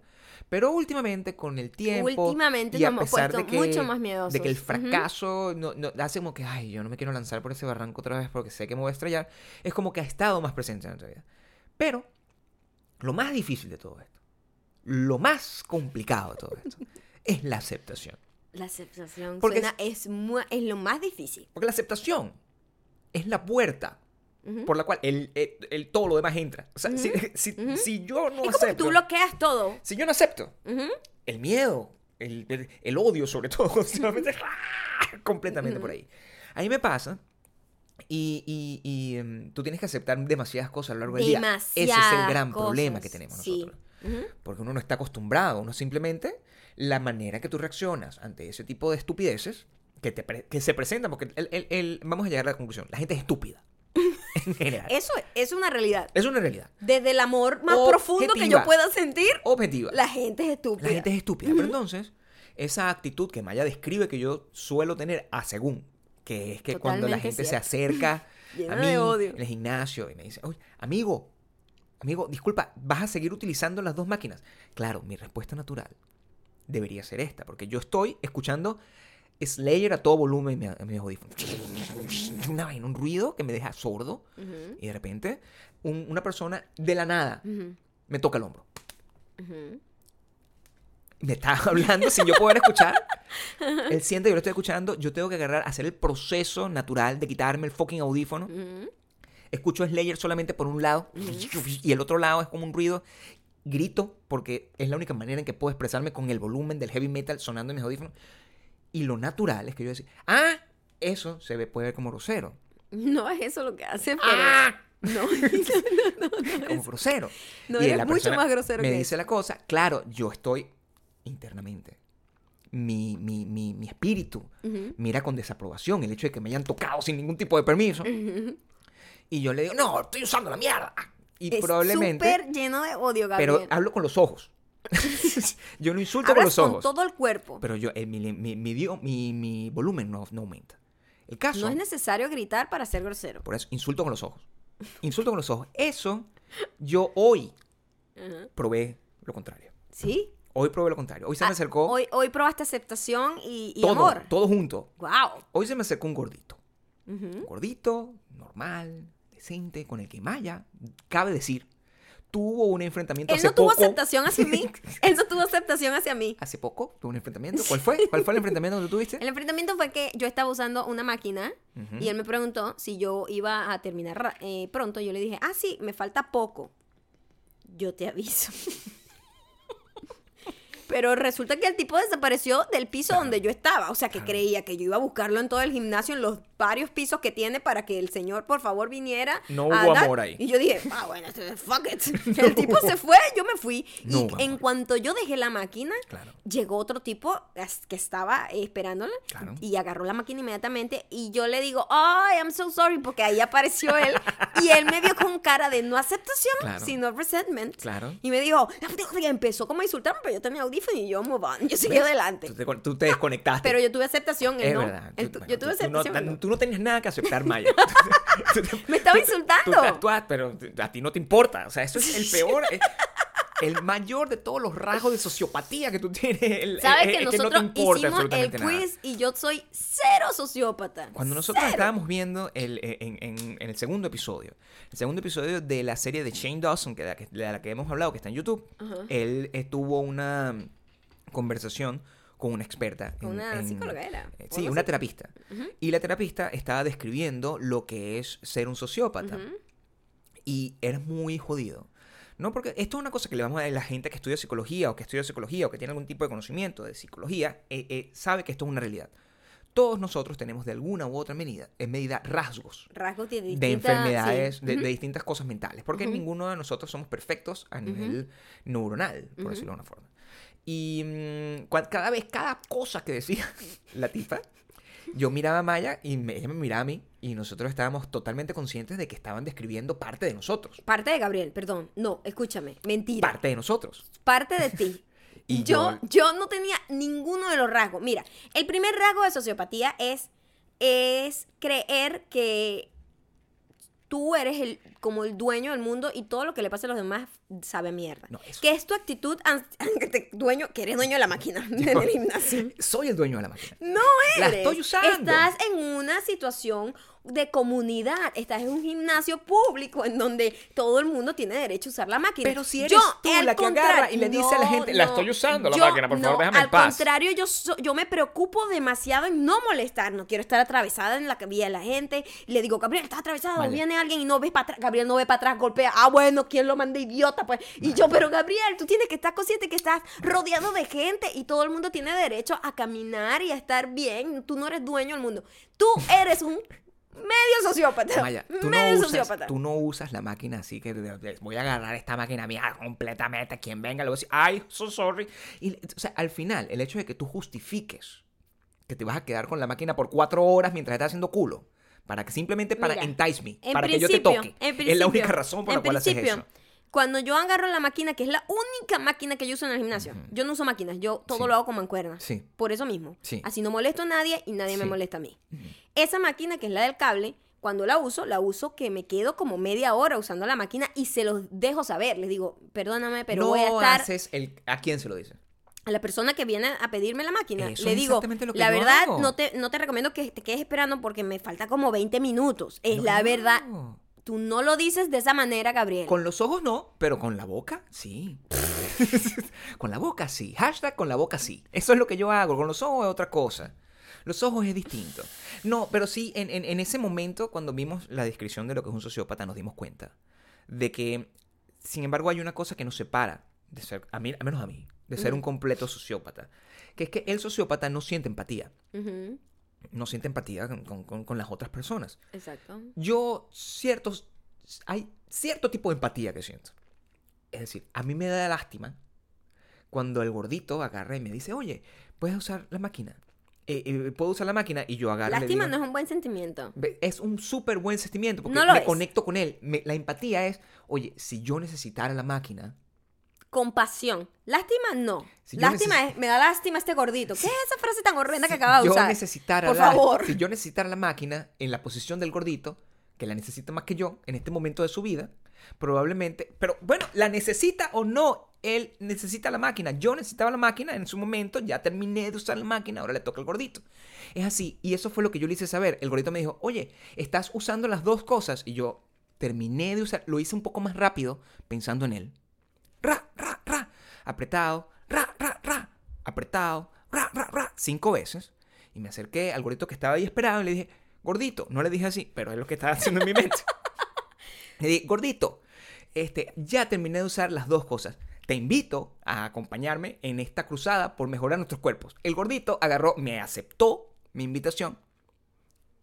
Pero últimamente, con el tiempo. Últimamente y a pesar puesto de que, mucho más miedosos. De que el fracaso no, no- hace como que, ay, yo no me quiero lanzar por ese barranco otra vez porque sé que me voy a estrellar. Es como que ha estado más presente en nuestra vida. Pero, lo más difícil de todo esto, lo más complicado de todo esto, es la aceptación. La aceptación Porque suena- es, mu- es lo más difícil. Porque la aceptación es la puerta Ujú. por la cual el, el- el- todo lo demás entra. O sea, si, Ujú. si- Ujú. si yo no es como acepto. tú bloqueas todo. Si yo no acepto el miedo, el, el- odio sobre todo, solamente ¡ah! completamente por ahí. A mí me pasa y, y- y, em, tú tienes que aceptar demasiadas cosas a lo largo del día. Ese es el gran problema cosas. que tenemos nosotros. Porque uno no está acostumbrado, uno simplemente la manera que tú reaccionas ante ese tipo de estupideces que, te pre- que se presentan, porque el- el- el- vamos a llegar a la conclusión, la gente es estúpida. en general. Eso es una realidad. Es una realidad. Desde el amor más profundo que yo pueda sentir, Objetiva. la gente es estúpida. La gente es estúpida. Pero entonces, esa actitud que Maya describe que yo suelo tener a según, que es que cuando la gente se acerca a mí de odio. en el gimnasio y me dice, oye, amigo, amigo, disculpa, ¿vas a seguir utilizando las dos máquinas? Claro, mi respuesta natural debería ser esta, porque yo estoy escuchando Slayer a todo volumen en mi- en mis audífonos. Una vaina, un ruido que me deja sordo y de repente un- una persona de la nada me toca el hombro. me está hablando sin yo poder escuchar. Él siente que yo lo estoy escuchando. Yo tengo que agarrar, hacer el proceso natural de quitarme el fucking audífono. Escucho Slayer solamente por un lado y el otro lado es como un ruido. Grito porque es la única manera en que puedo expresarme con el volumen del heavy metal sonando en mis audífonos. Y lo natural es que yo decía, ah, eso se ve, puede ver como grosero. No es eso lo que hace, pero... ¡Ah! No, no, no, no, no Como es- grosero. no, Y eres la mucho más grosero Me que dice eso. la cosa, claro, yo estoy internamente. Mi, mi, mi, mi espíritu mira con desaprobación el hecho de que me hayan tocado sin ningún tipo de permiso. Y yo le digo, no, estoy usando la mierda. Y Es probablemente... súper lleno de odio, Gabriel. Pero hablo con los ojos. yo no insulto con Hablas los con ojos. todo el cuerpo. Pero yo, eh, mi, mi, mi, mi- volumen no, no aumenta. El caso, No es necesario gritar para ser grosero. por eso, insulto con los ojos. Insulto con los ojos. Eso, yo hoy probé lo contrario. ¿Sí? Hoy probé lo contrario. Hoy se me Ah, acercó Hoy, hoy probaste aceptación y, y todo, amor. todo junto. Wow. Hoy se me acercó un gordito. Un gordito, normal, decente, con el que Maya, cabe decir, tuvo un enfrentamiento Él hace no tuvo poco. aceptación hacia mí. Él no tuvo aceptación hacia mí. Hace poco tuvo un enfrentamiento. ¿Cuál fue? ¿Cuál fue el enfrentamiento que tuviste? El enfrentamiento fue que yo estaba usando una máquina Ujú. y él me preguntó si yo iba a terminar eh, pronto. Yo le dije, ah, sí, me falta poco. Yo te aviso. Pero resulta que el tipo desapareció del piso donde yo estaba. O sea, que creía que yo iba a buscarlo en todo el gimnasio, en los varios pisos que tiene para que el señor, por favor, viniera. No hubo amor ahí. Y yo dije, ah, bueno, fuck it. El tipo se fue, yo me fui. No y en amor. cuanto yo dejé la máquina, Claro. llegó otro tipo que estaba esperándola Claro. y agarró la máquina inmediatamente y yo le digo, ay, I'm so sorry, porque ahí apareció él y él me vio con cara de no aceptación, Claro. sino resentment. Claro. Y me dijo, y empezó como a insultarme, pero yo tenía y yo move on, yo seguí adelante. Tú te, tú te desconectaste. Pero yo tuve aceptación, es no. verdad. Tú- bueno, yo tuve tú- aceptación. no. tú no tenías nada que aceptar, Maya. Te- Me estaba insultando. Tú pero a ti no te importa. O sea, eso es el peor. eh, El mayor de todos los rasgos de sociopatía que tú tienes. el- ¿Sabes que es que no nosotros hicimos el nada. quiz y yo soy cero sociópata? Cuando nosotros Cero. estábamos viendo el, eh, en, en- en el segundo episodio, el segundo episodio de la serie de Shane Dawson, que de la que, de la que hemos hablado, que está en YouTube, él tuvo una conversación con una experta. en- Una en- psicóloga era, eh, Sí, una terapista. Y la terapista estaba describiendo lo que es ser un sociópata. Ujú. Y era muy jodido. No, porque esto es una cosa que le vamos a la gente que estudia psicología o que estudia psicología o que tiene algún tipo de conocimiento de psicología, eh, eh, sabe que esto es una realidad. Todos nosotros tenemos de alguna u otra medida, en medida rasgos Rasgos de de distinta- enfermedades, sí. de, de Ujú. distintas cosas mentales, porque ninguno de nosotros somos perfectos a nivel neuronal, por decirlo de una forma. Y mm, cada vez, cada cosa que decía la tipa, yo miraba a Maya y me- ella me miraba a mí y nosotros estábamos totalmente conscientes de que estaban describiendo parte de nosotros, Parte de Gabriel, perdón. No, escúchame. Mentira. parte de nosotros. parte de ti. Y yo, yo- yo no tenía ninguno de los rasgos. Mira, el primer rasgo de sociopatía es, es creer que tú eres el, como el dueño del mundo y todo lo que le pasa a los demás sabe mierda. No, eso- Que es tu actitud an- que te- dueño, que eres dueño de la máquina en el gimnasio. Soy el dueño de la máquina. No La eres. estoy usando. Estás en una situación de comunidad. Estás en un gimnasio público en donde todo el mundo tiene derecho a usar la máquina. Pero si eres tú al la que agarra y le dice a la gente, "La estoy usando la máquina, por favor, déjame en Al paz". contrario, yo, so- yo me preocupo demasiado en no molestar. No quiero estar atravesada en la vía de la gente. Le digo, Gabriel, estás atravesado. Vale. Viene alguien y no ves para atrás. Gabriel no ve para atrás, golpea. Ah, bueno, ¿quién lo manda idiota? Pues. Y yo, pero Gabriel, tú tienes que estar consciente que estás rodeado de gente y todo el mundo tiene derecho a caminar y a estar bien. Tú no eres dueño del mundo. Tú eres un medio sociópata. Maya, tú no, medio usas, sociópata. tú no usas la máquina así que voy a agarrar esta máquina mía completamente. Quien venga le voy a decir, ay, so sorry. Y, o sea, al final, el hecho de que tú justifiques que te vas a quedar con la máquina por cuatro horas mientras estás haciendo culo, para que simplemente para Mira, entice me, En para que yo te toque. es la única razón por la cual haces eso. Cuando yo agarro la máquina, que es la única máquina que yo uso en el gimnasio, yo no uso máquinas, yo todo Sí. lo hago con mancuernas. Sí. Por eso mismo. Sí. Así no molesto a nadie y nadie me molesta a mí. Esa máquina, que es la del cable, cuando la uso, la uso que me quedo como media hora usando la máquina y se los dejo saber. Les digo, perdóname, pero no voy a estar haces el... ¿A quién se lo dices? A la persona que viene a pedirme la máquina. Eso le digo, la verdad, hago. no te, no te recomiendo que te quedes esperando porque me falta como 20 minutos. Es la verdad. Tú no lo dices de esa manera, Gabriel. Con los ojos no, pero con la boca sí. con la boca sí. Hashtag con la boca sí. Eso es lo que yo hago. Con los ojos es otra cosa. Los ojos es distinto. No, pero sí, en, en- en ese momento, cuando vimos la descripción de lo que es un sociópata, nos dimos cuenta de que, sin embargo, hay una cosa que nos separa de ser, a mí, al menos a mí, de ser un completo sociópata. Que es que el sociópata no siente empatía. No siente empatía con- con- las otras personas Exacto. yo ciertos hay cierto tipo de empatía que siento. Es decir, a mí me da lástima cuando el gordito agarra y me dice, oye, puedes usar la máquina. Eh, eh, puedo usar la máquina y yo agarro. Lástima digo- no es un buen sentimiento. Es un súper buen sentimiento porque No me es. conecto con él. Me- la empatía es, oye, si yo necesitara la máquina, Compasión. Lástima no. Si yo lástima es, me da lástima este gordito. ¿Qué es esa frase tan horrenda que acaba de yo usar? necesitara Por la, favor. si yo necesitara la máquina en la posición del gordito, que la necesita más que yo en este momento de su vida, probablemente, pero bueno, la necesita o no, él necesita la máquina. Yo necesitaba la máquina en su momento, ya terminé de usar la máquina, ahora le toca al gordito. Es así, y eso fue lo que yo le hice saber. El gordito me dijo, oye, estás usando las dos cosas, y yo terminé de usar, lo hice un poco más rápido pensando en él. Ra, ra, ra, apretado, ra, ra, ra, apretado, ra, ra, ra, cinco veces. Y me acerqué al gordito que estaba ahí esperado y le dije, gordito, no le dije así, pero es lo que estaba haciendo en mi mente. le dije, gordito, este, ya terminé de usar las dos cosas. Te invito a acompañarme en esta cruzada por mejorar nuestros cuerpos. El gordito agarró, me aceptó mi invitación.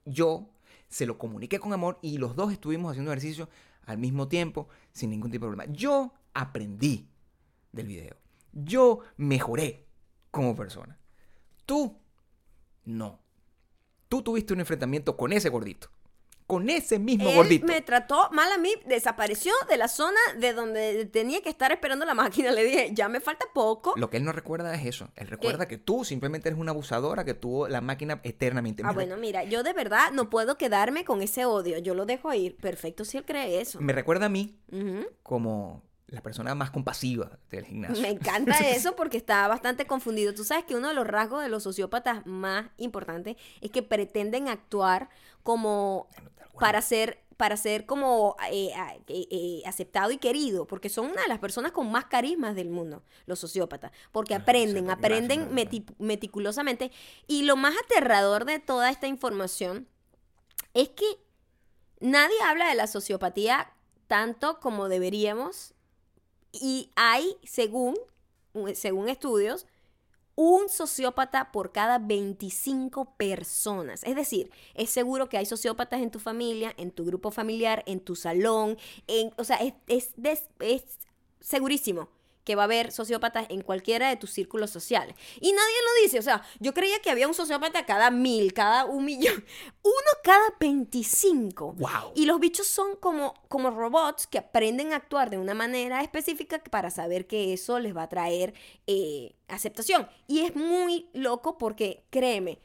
Yo se lo comuniqué con amor y los dos estuvimos haciendo ejercicio al mismo tiempo sin ningún tipo de problema. Yo aprendí del video. Yo mejoré como persona. Tú no. Tú tuviste un enfrentamiento con ese gordito. Con ese mismo Él gordito. me trató mal a mí, desapareció de la zona de donde tenía que estar esperando la máquina. Le dije, ya me falta poco. Lo que él no recuerda es eso. Él recuerda que tú simplemente eres una abusadora que tuvo la máquina eternamente. Ah, Me bueno, mira, yo de verdad no puedo quedarme con ese odio. Yo lo dejo ir. Perfecto si él cree eso. Me recuerda a mí como la persona más compasiva del gimnasio. Me encanta eso porque está bastante confundido. Tú sabes que uno de los rasgos de los sociópatas más importantes es que pretenden actuar como para ser para ser como eh, eh, eh, aceptado y querido, porque son una de las personas con más carismas del mundo, los sociópatas, porque aprenden, sí, aprenden meticulosamente. Y lo más aterrador de toda esta información es que nadie habla de la sociopatía tanto como deberíamos y hay, según, según estudios, un sociópata por cada 25 personas. Es decir, es seguro que hay sociópatas en tu familia, en tu grupo familiar, en tu salón, en, o sea, es, es, des- es segurísimo que va a haber sociópatas en cualquiera de tus círculos sociales. Y nadie lo dice, o sea, yo creía que había un sociópata cada mil, cada un millón, uno cada 25. ¡Wow! Y los bichos son como, como robots que aprenden a actuar de una manera específica para saber que eso les va a traer eh, aceptación. Y es muy loco porque, créeme,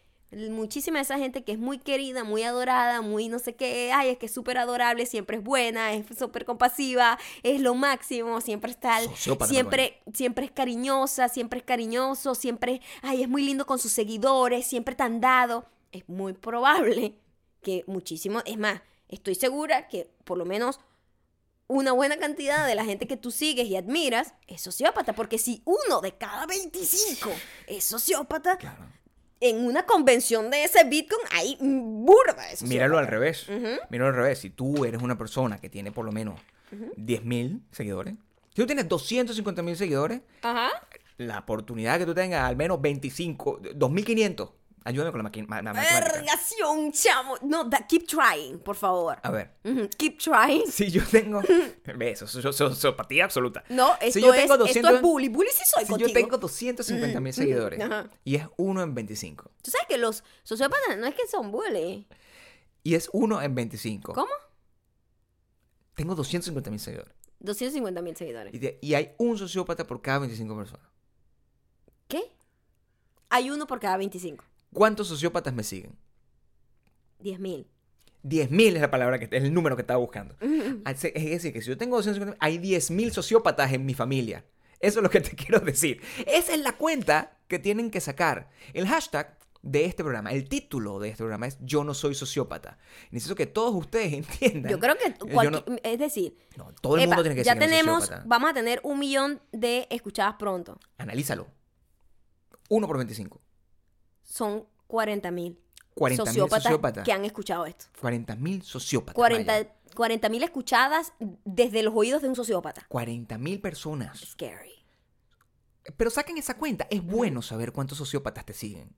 muchísima de esa gente que es muy querida, muy adorada, muy no sé qué, ay, es que es súper adorable, siempre es buena, es súper compasiva, es lo máximo, siempre está, Sociópata, siempre, siempre es cariñosa, siempre es cariñoso, siempre, ay, es muy lindo con sus seguidores, siempre tan dado. Es muy probable que muchísimo, es más, estoy segura que por lo menos una buena cantidad de la gente que tú sigues y admiras es sociópata, porque si uno de cada 25 es sociópata, Claro. En una convención de ese Bitcoin hay burda sociópatas. Míralo al revés. Ujú. Míralo al revés. Si tú eres una persona que tiene por lo menos 10.000 seguidores, si tú tienes 250.000 seguidores, Ajá. la oportunidad que tú tengas al menos 25, 2.500. Ayúdame con la matemática. Vergación, chamo. No, da- keep trying, por favor. A ver. Keep trying. Si yo tengo. Ve, Eso es sociopatía absoluta. No, Si esto, yo es, tengo esto 200 es bully. Bully sí soy Si contigo. yo tengo 250 mil seguidores ajá. y es uno en 25. Tú sabes que los sociópatas no es que son bully. Y es uno en 25. ¿Cómo? Tengo 250 mil seguidores. 250 mil seguidores. Y, de- y hay un sociópata por cada 25 personas. ¿Qué? Hay uno por cada 25. ¿Cuántos sociópatas me siguen? 10 mil. 10.000 es la palabra que es el número que estaba buscando. Es decir, que si yo tengo 250, hay 10.000 sociópatas en mi familia. Eso es lo que te quiero decir. Esa es la cuenta que tienen que sacar. El hashtag de este programa, el título de este programa es Yo no soy sociópata. Necesito que todos ustedes entiendan. Yo creo que, yo cualqui- no- es decir, no, todo el epa, mundo tiene que ya no es tenemos, sociópata. vamos a tener un millón de escuchadas pronto. Analízalo. 1 por 25. Son 40 mil 40 mil sociópatas, sociópatas. que han escuchado esto. 40 mil sociópatas. vaya. 40 mil escuchadas desde los oídos de un sociópata. 40 mil personas. Scary. Pero saquen esa cuenta. Es bueno saber cuántos sociópatas te siguen.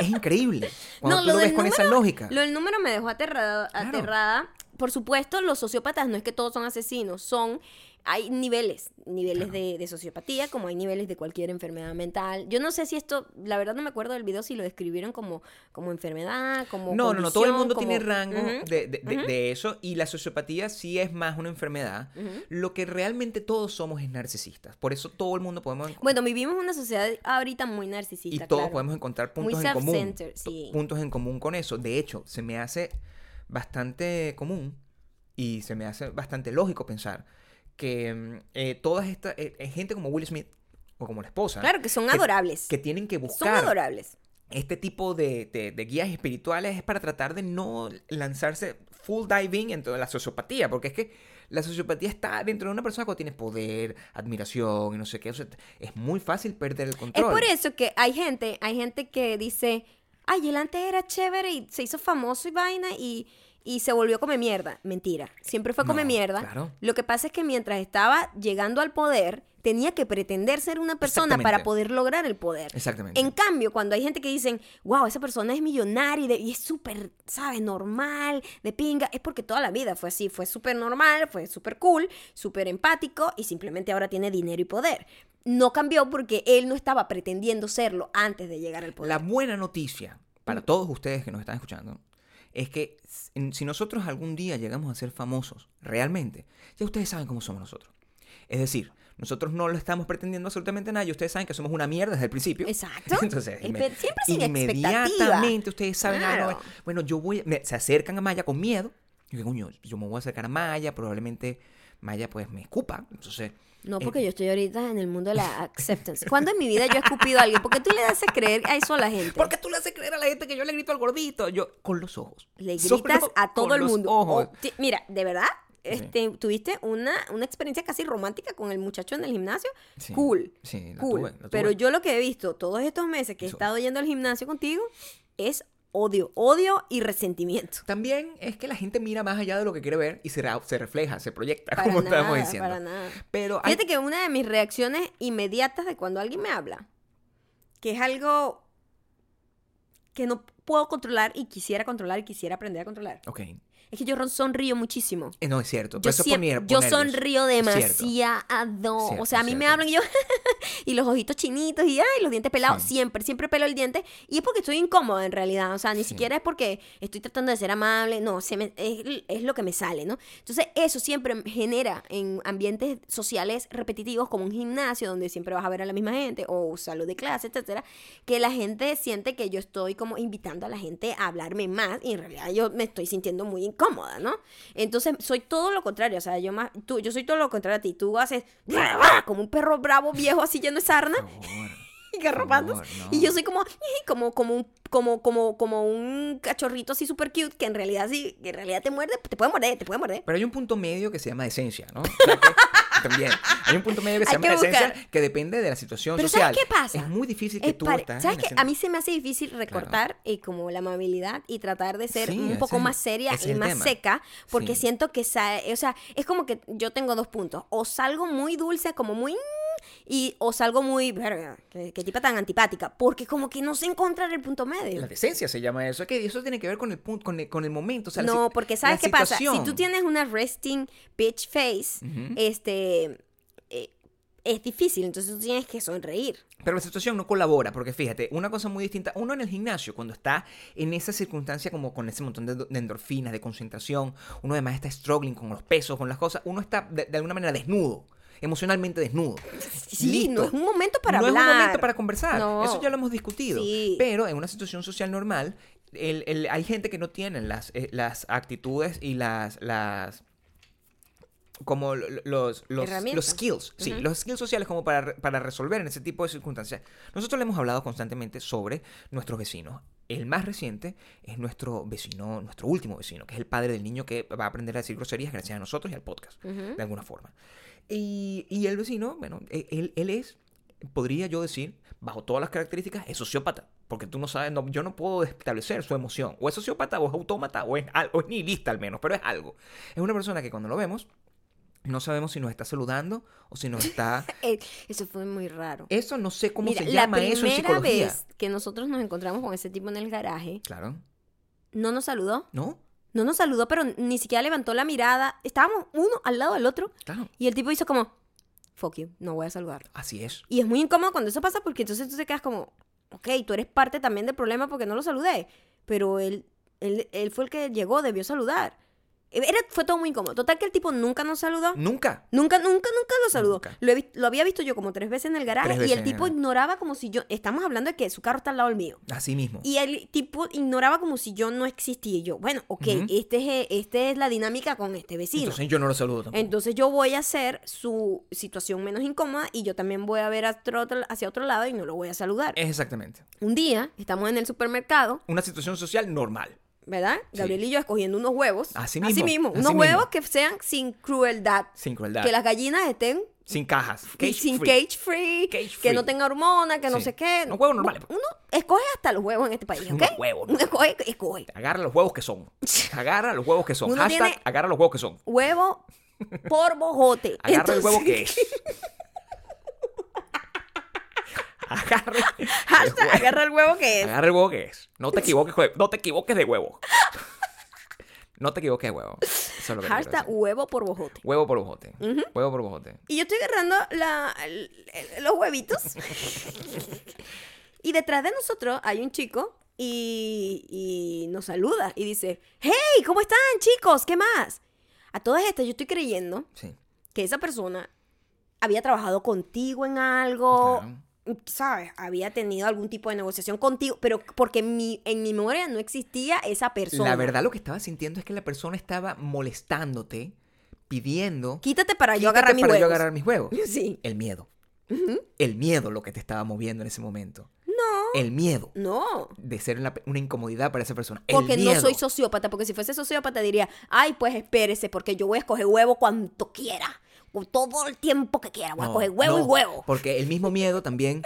es increíble. Cuando No, tú lo lo ves con esa lógica. Lo del número me dejó aterrada, Claro. aterrada. Por supuesto, los sociópatas no es que todos son asesinos, son hay niveles, niveles de, de sociopatía, como hay niveles de cualquier enfermedad mental. Yo no sé si esto, la verdad no me acuerdo del video si lo describieron como, como enfermedad, como No, no, no. Todo el mundo tiene rango de, de- eso. Y la sociopatía sí es más una enfermedad. Lo que realmente todos somos es narcisistas. Por eso todo el mundo podemos. Bueno, vivimos en una sociedad ahorita muy y narcisista. todos claro. podemos encontrar Muy puntos en común. sí. Puntos en común con eso. De hecho, se me hace bastante común y se me hace bastante lógico pensar que mm, eh, todas estas. eh, eh, gente como Will Smith o como la esposa. Claro, que son que- adorables. Que tienen que son buscar adorables. este tipo de, de- de guías espirituales es para tratar de no lanzarse full diving en toda la sociopatía, porque es que la sociopatía está dentro de una persona cuando tiene poder, admiración y no sé qué. o sea, es muy fácil perder el Es control. por eso que hay gente, hay gente que dice, ay, él antes era chévere y se hizo famoso y vaina y, y se volvió come mierda. Mentira, siempre fue come No, mierda. claro. Lo que pasa es que mientras estaba llegando al poder, tenía que pretender ser una persona para poder lograr el poder. Exactamente. En cambio, cuando hay gente que dicen, wow, esa persona es millonaria y, de- y es súper, ¿sabes? Normal, de pinga, es porque toda la vida fue así, fue súper normal, fue súper cool, súper empático y simplemente ahora tiene dinero y poder. No cambió porque él no estaba pretendiendo serlo antes de llegar al poder. La buena noticia para todos ustedes que nos están escuchando es que si nosotros algún día llegamos a ser famosos, realmente, ya ustedes saben cómo somos nosotros. Es decir, nosotros no lo estamos pretendiendo absolutamente nada y ustedes saben que somos una mierda desde el principio. Exacto. Entonces, inme- siempre sin inmediatamente ustedes saben, ah, no, Claro. bueno, yo voy, me- se acercan a Maya con miedo. Yo, coño, yo me voy a acercar a Maya, probablemente Maya pues me escupa. Entonces, No, eh, porque yo estoy ahorita en el mundo de la acceptance. ¿Cuándo en mi vida yo he escupido a alguien? ¿Por qué tú le a creer a eso a la gente? ¿por qué tú le haces creer a la gente que yo le grito al gordito? Yo, con los ojos. Le Solo gritas a todo el mundo. ojos. Oh, mira, de verdad, este, tuviste una, una experiencia casi romántica con el muchacho en el gimnasio. Sí, cool. sí, la cool. tuve, la Pero yo lo que he visto todos estos meses que he estado yendo al gimnasio contigo es odio, odio y resentimiento. También es que la gente mira más allá de lo que quiere ver y se, refleja, se proyecta, Para como nada, estábamos diciendo. para nada. Pero hay- Fíjate que una de mis reacciones inmediatas de cuando alguien me habla, que es algo que no puedo controlar y quisiera controlar y quisiera aprender a controlar, Ok. Es que yo sonrío muchísimo. Eh, no, es cierto. Yo, eso siempre- sonrío demasiado. Cierto, o sea, a mí me hablan y yo. y los ojitos chinitos y ay, los dientes pelados. Sí. Siempre, siempre pelo el diente. Y es porque estoy incómoda en realidad. O sea, ni Sí. siquiera es porque estoy tratando de ser amable. No, se me- es, es lo que me sale, ¿no? Entonces, eso siempre genera en ambientes sociales repetitivos, como un gimnasio, donde siempre vas a ver a la misma gente, o salud de clase, etcétera, que la gente siente que yo estoy como invitando a la gente a hablarme más. Y en realidad yo me estoy sintiendo muy incómoda, ¿no? Entonces, soy todo lo contrario. O sea, yo más, tú, yo soy todo lo contrario a ti. Tú haces como un perro bravo viejo así lleno de sarna Por favor. y garrapándose. favor, no. Y yo soy como, como, como un, como, como, como un cachorrito así super cute que en realidad sí, que en realidad te muerde, te puede morder, te puede morder. Pero hay un punto medio que se llama decencia, ¿no? O sea que- también. Hay un punto medio que se llama que decencia que depende de la situación Pero social. ¿sabes qué pasa? Es muy difícil que Es tú estás ¿Sabes qué? A mí se me hace difícil recortar eh, como la amabilidad y tratar de ser Sí, un poco más seria y más tema. seca, porque Sí. siento que, o sea, es como que yo tengo dos puntos. O salgo muy dulce, como muy... Y, o salgo muy, verga, qué, qué tipa tan antipática, porque como que no sé encontrar el punto medio. La decencia se llama eso. Es que eso tiene que ver con el punto, con el, con el momento. o sea, la no, porque ¿sabes qué pasa? Si tú tienes una resting bitch face, este, eh, es difícil, entonces tú tienes que sonreír. Pero la situación no colabora, porque fíjate, una cosa muy distinta, uno en el gimnasio, cuando está en esa circunstancia como con ese montón de, de endorfinas, de concentración, uno además está struggling con los pesos, con las cosas, uno está de, de alguna manera desnudo, emocionalmente desnudo. Sí, Listo. no es un momento para no hablar. es un momento para conversar, No. eso ya lo hemos discutido. Sí. Pero en una situación social normal, el- el- hay gente que no tiene las, eh, las actitudes y las, las como lo- lo- los, los, skills, sí, los skills sociales como para, re- para resolver en ese tipo de circunstancias. Nosotros le hemos hablado constantemente sobre nuestros vecinos. El más reciente es nuestro vecino, nuestro último vecino, que es el padre del niño que va a aprender a decir groserías gracias a nosotros y al podcast, de alguna forma. Y, y el vecino, bueno, e- él, él es, podría yo decir, bajo todas las características, es sociópata. Porque tú no sabes, no- yo no puedo establecer su emoción. O es sociópata, o es autómata, o es, o es nihilista al menos, pero es algo. Es una persona que cuando lo vemos, no sabemos si nos está saludando o si nos está... Eh, Eso fue muy raro. Eso no sé cómo Mira, se la llama eso en primera psicología. vez que nosotros nos encontramos con ese tipo en el garaje, Claro. no nos saludó. ¿No? No nos saludó, pero ni siquiera levantó la mirada. Estábamos uno al lado del otro Claro. y el tipo hizo como, fuck you, no voy a saludar. Así es. Y es muy incómodo cuando eso pasa porque entonces tú te quedas como, ok, tú eres parte también del problema porque no lo saludé. Pero él, él, él fue el que llegó, debió saludar. Era, fue todo muy incómodo. Total que el tipo nunca nos saludó. Nunca. Nunca, nunca, nunca lo saludó. Nunca. Lo, he lo había visto yo como tres veces en el garaje y el tipo el- ignoraba como si yo... Estamos hablando de que su carro está al lado del mío. Así mismo. Y el tipo ignoraba como si yo no existía. Y yo, bueno, ok, Ujú. este es, este es la dinámica con este vecino. Entonces yo no lo saludo tampoco. Entonces yo voy a hacer su situación menos incómoda y yo también voy a ver otro, hacia otro lado y no lo voy a saludar. Exactamente. Un día estamos en el supermercado, Una situación social normal. ¿Verdad? Sí. Gabriel y yo escogiendo unos huevos. Así mismo, así unos mismo. huevos que sean sin crueldad. Sin crueldad. Que las gallinas estén Sin cajas. Cage sin free. cage free, Cage que free. no tenga hormonas, que no sé qué. Los huevos normales. Uno escoge hasta los huevos en este país, ¿ok? Unos huevos, Uno escoge, escoge. Agarra los huevos que son. Agarra los huevos que son. Uno Hashtag agarra los huevos que son. Huevo por bojote. Agarra el huevo Entonces- que es. Agarra, el Hashtag agarra el huevo que es. agarra el huevo que es. No te equivoques, no te equivoques de huevo. No te equivoques de huevo. Eso es lo que te quiero Hashtag huevo por bojote. Huevo por bojote. Huevo por bojote. Y yo estoy agarrando la- el- el- los huevitos. y detrás de nosotros hay un chico y, y nos saluda y dice, hey, ¿cómo están chicos? ¿Qué más? A todas estas yo estoy creyendo Sí. que esa persona había trabajado contigo en algo, Claro. ¿Sabes? Había tenido algún tipo de negociación contigo, pero porque en mi, en mi memoria no existía esa persona. La verdad lo que estaba sintiendo es que la persona estaba molestándote, pidiendo Quítate para yo "Quítate agarrar mis para yo huevos. agarrar mis huevos. Sí. El miedo. El miedo lo que te estaba moviendo en ese momento. No, El miedo no. de ser una, una incomodidad para esa persona. El Porque no soy sociópata, porque si fuese sociópata diría, ay, pues espérese, porque yo voy a escoger huevo cuanto quiera, todo el tiempo que quiera, voy a No, escoger huevo y huevo. Porque el mismo miedo también,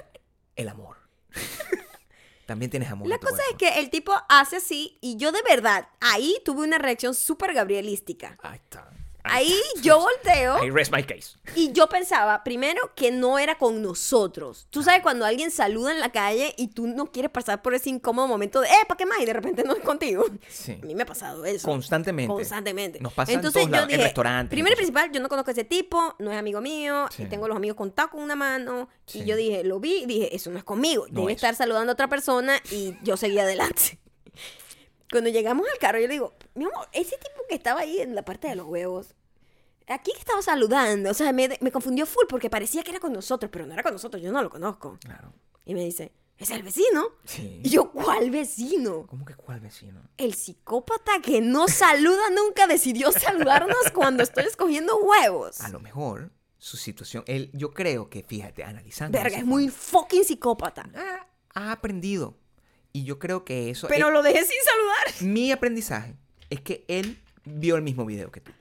el amor. también tienes amor. La cosa es que el tipo hace así, y yo de verdad, ahí tuve una reacción súper gabrielística. Ahí está. Ahí yo volteo I rest my case. y yo pensaba, primero, que no era con nosotros. Tú sabes cuando alguien saluda en la calle y tú no quieres pasar por ese incómodo momento de, eh, ¿para qué más? Y de repente no es contigo. Sí. A mí me ha pasado eso. Constantemente. Constantemente. Nos pasa en Entonces todos yo lados, en dije, restaurantes, primero y en principal, yo no conozco a ese tipo, no es amigo mío, Sí. y tengo los amigos contados con una mano. Sí. Y yo dije, lo vi, y dije, eso no es conmigo. No Debe es. estar saludando a otra persona y yo seguí adelante. Cuando llegamos al carro, yo le digo, mi amor, ese tipo que estaba ahí en la parte de los huevos, aquí que estaba saludando, o sea, me, me confundió full porque parecía que era con nosotros, pero no era con nosotros, yo no lo conozco. Claro. Y me dice, ¿es el vecino? Sí. Y yo, ¿cuál vecino? ¿Cómo que cuál vecino? El psicópata que no saluda nunca decidió saludarnos cuando estoy escogiendo huevos. A lo mejor su situación, él, yo creo que, fíjate, analizando. Verga, es muy fucking psicópata. forma, ha aprendido. Y yo creo que eso. Pero lo dejé sin saludar. Mi aprendizaje es que él vio el mismo video que tú.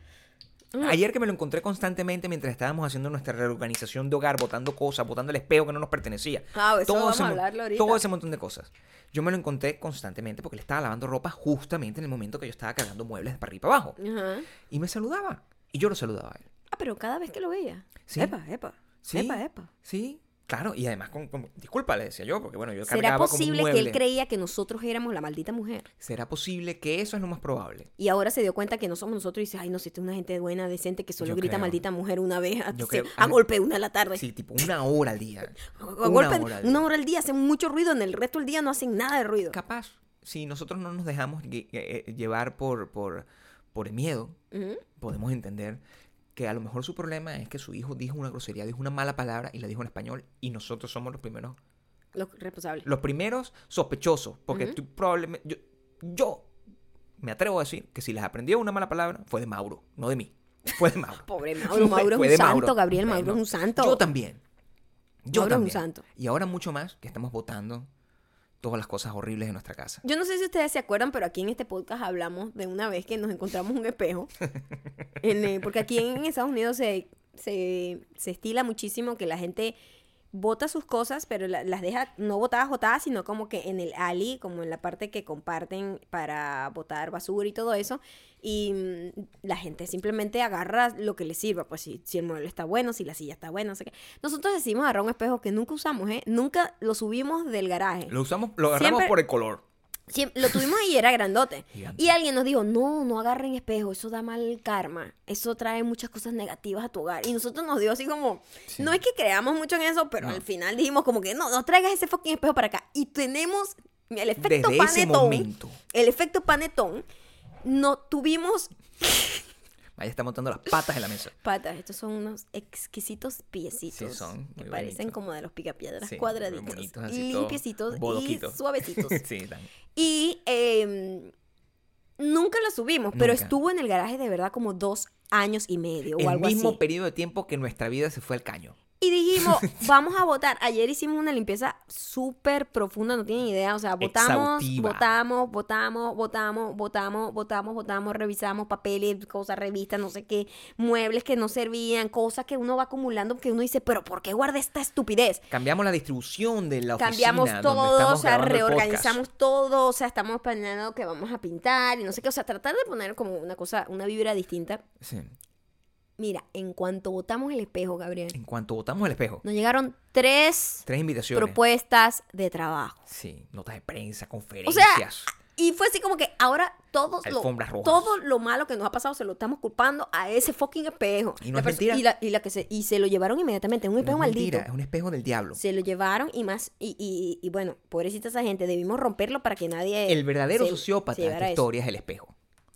Mm. Ayer que me lo encontré constantemente mientras estábamos haciendo nuestra reorganización de hogar, botando cosas, botando el espejo que no nos pertenecía. Ah, eso vamos ese a mon- hablarlo ahorita. todo ese montón de cosas. Yo me lo encontré constantemente porque le estaba lavando ropa justamente en el momento que yo estaba cargando muebles de para arriba y para abajo. Ajá. Y me saludaba. Y yo lo saludaba a él. Ah, pero cada vez que lo veía. Sí. Epa, epa. Sí. Epa, epa. Sí, claro. Y además, con, con- disculpa, le decía yo, porque bueno, yo ¿Será cargaba como un posible que él creía que nosotros éramos la maldita mujer? ¿Será posible que eso es lo más probable? Y ahora se dio cuenta que no somos nosotros y dice, ay, no, si es una gente buena, decente, que solo Yo grita creo. maldita mujer una vez a, Yo se- creo. a golpe una de la tarde. Sí, tipo una hora al día. A Una golpe, hora al una día. hora al día hacen mucho ruido, en el resto del día no hacen nada de ruido. Capaz, si nosotros no nos dejamos gue- eh, llevar por, por, por el miedo, podemos entender que a lo mejor su problema es que su hijo dijo una grosería, dijo una mala palabra y la dijo en español y nosotros somos los primeros, Los responsables. los primeros sospechosos, porque tú probablemente, yo, yo me atrevo a decir que si les aprendió una mala palabra fue de Mauro, no de mí. Fue de Mauro. Pobre Mauro, Mauro Fue es un santo, Mauro. Gabriel, Mauro es un santo. Yo también. Yo Mauro es un también. santo. Y ahora mucho más que estamos votando todas las cosas horribles de nuestra casa. Yo no sé si ustedes se acuerdan, pero aquí en este podcast hablamos de una vez que nos encontramos un espejo. En, eh, porque aquí en Estados Unidos se, se, se estila muchísimo que la gente bota sus cosas, pero la- las deja no botadas, botadas, sino como que en el alley, como en la parte que comparten para botar basura y todo eso. Y mm, la gente simplemente agarra lo que le sirva, pues si, si el mueble está bueno, si la silla está buena, no sé qué. Nosotros decidimos agarrar un espejo que nunca usamos, ¿eh? Nunca lo subimos del garaje. Lo usamos, lo agarramos Siempre- por el color. Siem- lo tuvimos y era grandote. Gigante. Y alguien nos dijo, no, no agarren espejo, eso da mal karma, eso trae muchas cosas negativas a tu hogar. Y nosotros nos dio así como, Sí. no es que creamos mucho en eso, pero No. al final dijimos como que no, no traigas ese fucking espejo para acá. Y tenemos el efecto Desde panetón. El efecto panetón. No tuvimos Vaya está montando las patas en la mesa. patas, estos son unos exquisitos piecitos. Sí, son que muy parecen bonitos. como de los picapiedras Sí, cuadraditos. bonitos, así, todos limpiecitos y suavecitos. sí, tan- Y eh, nunca lo subimos, pero estuvo en el garaje de verdad como dos años y medio o El algo mismo así. periodo de tiempo que nuestra vida se fue al caño. Y dijimos, vamos a votar. Ayer hicimos una limpieza súper profunda, no tienen idea. O sea, votamos, votamos, votamos, votamos, votamos, votamos, votamos, revisamos papeles, cosas, revistas, no sé qué, muebles que no servían, cosas que uno va acumulando que uno dice, pero ¿por qué guardé esta estupidez? Cambiamos la distribución de la oficina. Cambiamos todo, o sea, reorganizamos todo, o sea, estamos planeando que vamos a pintar y no sé qué, o sea, tratar de poner como una cosa, una vibra distinta. Sí. Mira, en cuanto botamos el espejo, Gabriel, En cuanto botamos el espejo, nos llegaron tres tres invitaciones. propuestas de trabajo. Sí, notas de prensa, O conferencias. sea, y fue así como que ahora todos lo, Alfombras rojas. todo lo malo que nos ha pasado se lo estamos culpando a ese fucking espejo. Y no La es mentira. Y, la- y la que se, y se lo llevaron inmediatamente, un No espejo es maldito. mentira, es un espejo del diablo. Se lo llevaron y más, y, y, y bueno, pobrecita esa gente, debimos romperlo para que nadie... El verdadero se- sociópata se de esta historia es el espejo.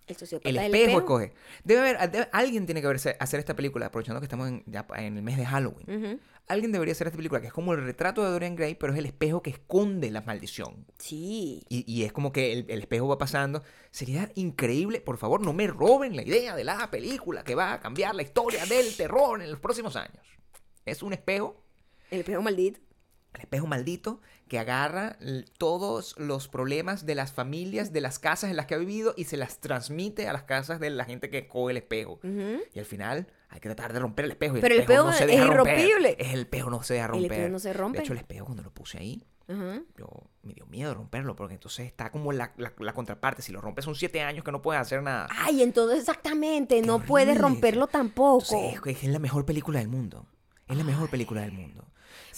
El sociópata El del espejo, escoge. Debe haber, debe- alguien tiene que verse- hacer esta película, aprovechando que estamos en, ya en el mes de Halloween. Alguien debería hacer esta película, que es como el retrato de Dorian Gray, pero es el espejo que esconde la maldición. Sí. Y, y es como que el, el espejo va pasando. Sería increíble, por favor, no me roben la idea de la película que va a cambiar la historia del terror en los próximos años. Es un espejo El espejo maldito. El espejo maldito que agarra todos los problemas de las familias, de las casas en las que ha vivido y se las transmite a las casas de la gente que coge el espejo. Y al final hay que tratar de romper el espejo. y Pero el espejo no se es deja romper. irrompible. Es el espejo no se deja El romper. espejo no se rompe. De hecho, el espejo cuando lo puse ahí, yo me dio miedo romperlo porque entonces está como la, la- la contraparte. Si lo rompes son siete años que no puedes hacer nada. Ay, entonces exactamente, no horrible. puedes romperlo tampoco. Entonces, es, que es la mejor película del mundo. Es la mejor película del mundo.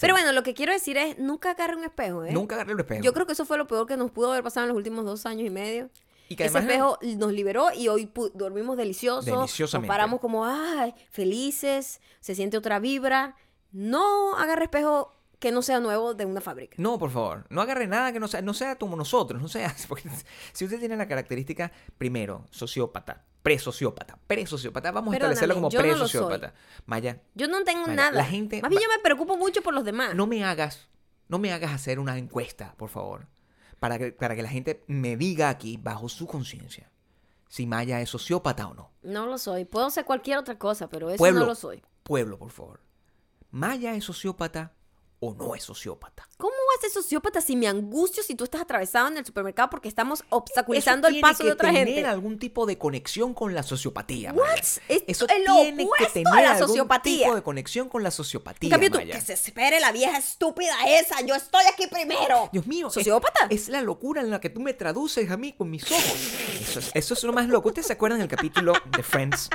Pero bueno, lo que quiero decir es, nunca agarre un espejo, ¿eh? Nunca agarré el espejo. Yo creo que eso fue lo peor que nos pudo haber pasado en los últimos dos años y medio. Y que Ese espejo nos liberó y hoy dormimos delicioso. Nos Deliciosamente. paramos como, ay, felices, se siente otra vibra. No agarre espejo que no sea nuevo de una fábrica. No, por favor, no agarre nada que no sea, no sea como nosotros, no sea, porque si usted tiene la característica, primero, sociópata, presociópata, presociópata, vamos a establecerlo como yo no lo presociópata. Maya, Yo no tengo nada. la gente Más bien yo me preocupo mucho por los demás. no me hagas, no me hagas hacer una encuesta, por favor, para que, para que la gente me diga aquí, bajo su conciencia, si Maya es sociópata o no. No lo soy. Puedo ser cualquier otra cosa, pero eso Pueblo. no lo soy. Pueblo, por favor. ¿Maya es sociópata o no es sociópata? ¿Cómo va a ser sociópata si me angustio si tú estás atravesado en el supermercado porque estamos obstaculizando el tiene paso de que otra tener gente? algún tipo de conexión con la sociopatía. What? Eso es lo tiene que tener a la algún tipo de conexión con la sociopatía. En cambio tú, Maya. que se espere la vieja estúpida esa, yo estoy aquí primero. Dios mío, ¿Sociópata? Es, la locura en la que tú me traduces a mí con mis ojos. Eso es, eso es lo más loco. ¿Ustedes se acuerdan del capítulo de Friends?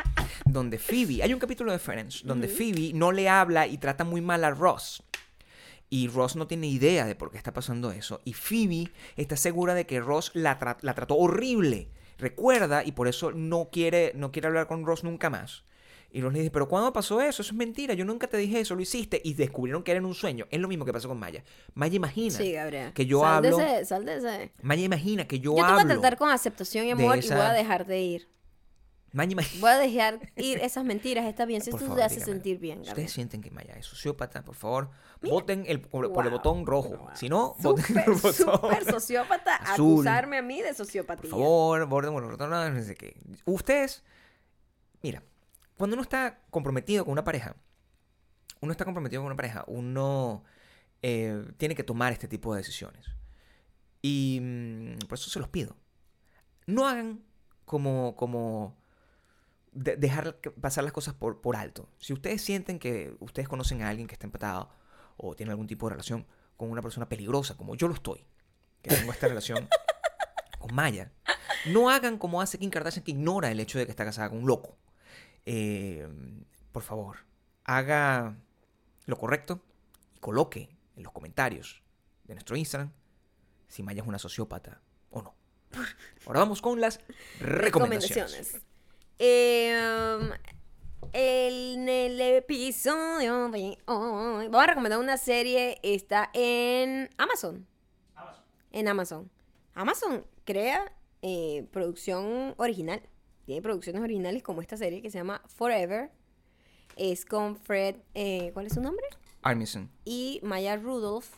Donde Phoebe, hay un capítulo de Friends donde Phoebe no le habla y trata muy mal a Ross. Y Ross no tiene idea de por qué está pasando eso. Y Phoebe está segura de que Ross la, tra- la trató horrible. Recuerda y por eso no quiere, no quiere hablar con Ross nunca más. Y Ross le dice, pero ¿cuándo pasó eso? Eso es mentira, yo nunca te dije eso, lo hiciste. Y descubrieron que era en un sueño. Es lo mismo que pasó con Maya. Maya imagina Sí, Gabriel. que yo sal hablo... De ese, sal de ese. Maya imagina que yo, Yo, te voy hablo... a tratar con aceptación y amor y voy a dejar de ir. Maya imagina... Voy a dejar ir esas mentiras. Está bien, si Por esto favor, te hace dígame, sentir bien, Ustedes Gabriel. sienten que Maya es sociópata, por favor, voten el, por, por el botón rojo. Si no, voten Súper, el botón súper sociópata azul. acusarme a mí de sociopatía. Por favor, voten por el botón no sé qué. Ustedes, mira, cuando uno está comprometido con una pareja, uno está comprometido con una pareja, uno eh, tiene que tomar este tipo de decisiones. Y mm, por eso se los pido. No hagan como, como de- dejar pasar las cosas por, por alto. Si ustedes sienten que ustedes conocen a alguien que está empatado o tiene algún tipo de relación con una persona peligrosa, como yo lo estoy, que tengo esta relación con Maya, no hagan como hace Kim Kardashian que ignora el hecho de que está casada con un loco. Eh, por favor, haga lo correcto y coloque en los comentarios de nuestro Instagram si Maya es una sociópata o no. Ahora vamos con las recomendaciones. Eh, um, en el episodio de hoy, vamos a recomendar una serie, está en Amazon. En Amazon. Amazon crea eh, producción original. Tiene producciones originales como esta serie que se llama Forever. Es con Fred, eh, ¿cuál es su nombre? Armisen. y Maya Rudolph.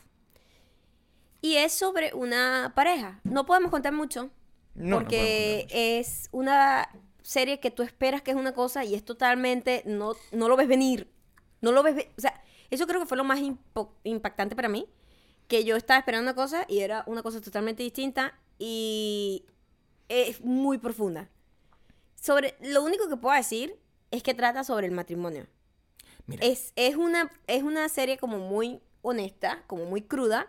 Y es sobre una pareja. No podemos contar mucho. No, porque es una serie que tú esperas que es una cosa y es totalmente. No, no lo ves venir. No lo ves. ve- O sea, eso creo que fue lo más impactante para mí. Que yo estaba esperando una cosa y era una cosa totalmente distinta. Y es muy profunda. Sobre. Lo único que puedo decir es que trata sobre el matrimonio. Mira, Es, es, una, es una serie como muy honesta, como muy cruda,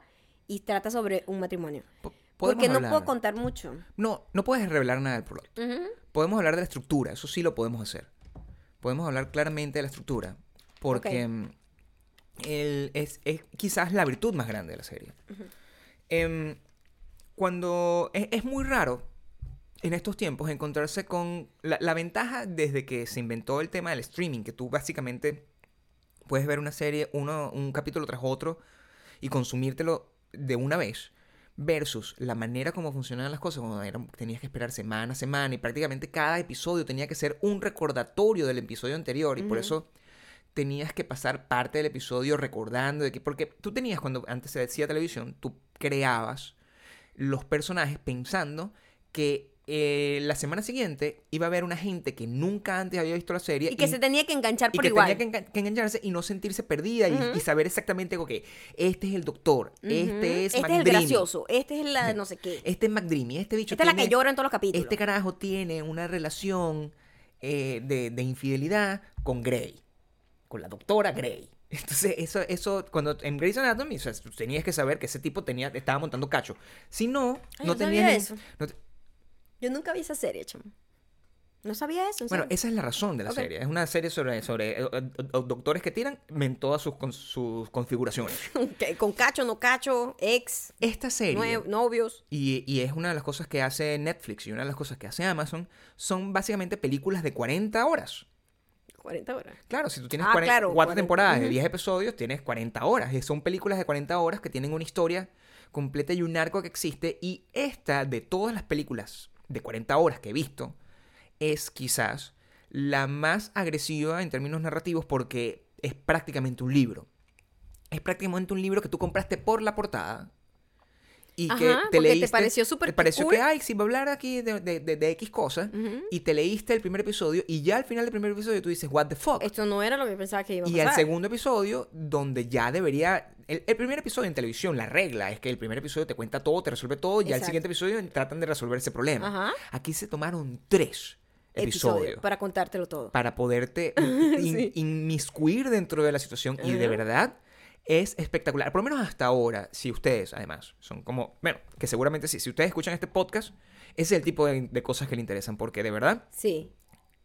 y trata sobre un matrimonio. Porque no puedo contar mucho. No, no puedes revelar nada del plot. Ujú. Podemos hablar de la estructura, eso sí lo podemos hacer. Podemos hablar claramente de la estructura, porque mm, el- es, es quizás la virtud más grande de la serie. Em, cuando es, es muy raro en estos tiempos encontrarse con la, la ventaja desde que se inventó el tema del streaming, que tú básicamente puedes ver una serie, uno, un capítulo tras otro y consumírtelo de una vez. Versus la manera como funcionaban las cosas, cuando era- tenías que esperar semana a semana y prácticamente cada episodio tenía que ser un recordatorio del episodio anterior y por eso tenías que pasar parte del episodio recordando de que, porque tú tenías cuando antes se decía televisión, tú creabas los personajes pensando que eh, la semana siguiente iba a haber una gente que nunca antes había visto la serie Y que se tenía que enganchar y por que igual. tenía que, engan- que engancharse y no sentirse perdida y- y, saber exactamente ok, este es el doctor, este es Este es el gracioso, este es la de no sé qué. este es McDreamy, este bicho Esta es la que llora en todos los capítulos. este carajo tiene una relación eh, de, de infidelidad con Grey, con la doctora Grey. Entonces, eso, eso, cuando en Grey's Anatomy, o sea, tenías que saber que ese tipo tenía, estaba montando cacho. Si no, Ay, no tenías. sabía ni- eso. no te- Yo nunca vi esa serie, chamo. No sabía eso. en bueno, esa es la razón de la serie. Es una serie sobre, sobre eh, eh, eh, doctores que tiran en todas sus, con- sus configuraciones. Que Con cacho, no cacho, ex, Esta serie. novios. Y, y es una de las cosas que hace Netflix y una de las cosas que hace Amazon son básicamente películas de 40 horas. 40 horas. Claro, si tú tienes Ah, 40 claro, cuatro 40, temporadas de ujú. 10 episodios, tienes 40 horas. Y son películas de 40 horas que tienen una historia completa y un arco que existe. Y esta, de todas las películas de 40 horas que he visto, es quizás la más agresiva en términos narrativos porque es prácticamente un libro. Es prácticamente un libro que tú compraste por la portada. Y que te leíste. pareció súper Te pareció cool. que, ay, si va a hablar aquí de, de- de- de X cosas. Y te leíste el primer episodio. Y ya al final del primer episodio tú dices, ¿What the fuck? Esto no era lo que pensaba que iba a Y pasar. el segundo episodio, donde ya debería. El, el primer episodio en televisión, la regla es que el primer episodio te cuenta todo, te resuelve todo, y Exacto. siguiente episodio tratan de resolver ese problema. Ajá. Aquí se tomaron tres Episodio, episodios para contártelo todo. para poderte in- Sí. inmiscuir dentro de la situación, y de verdad es espectacular. Por lo menos hasta ahora, si ustedes, además, son como. Bueno, que seguramente sí, si ustedes escuchan este podcast, ese es el tipo de, cosas que le interesan, porque de verdad Sí.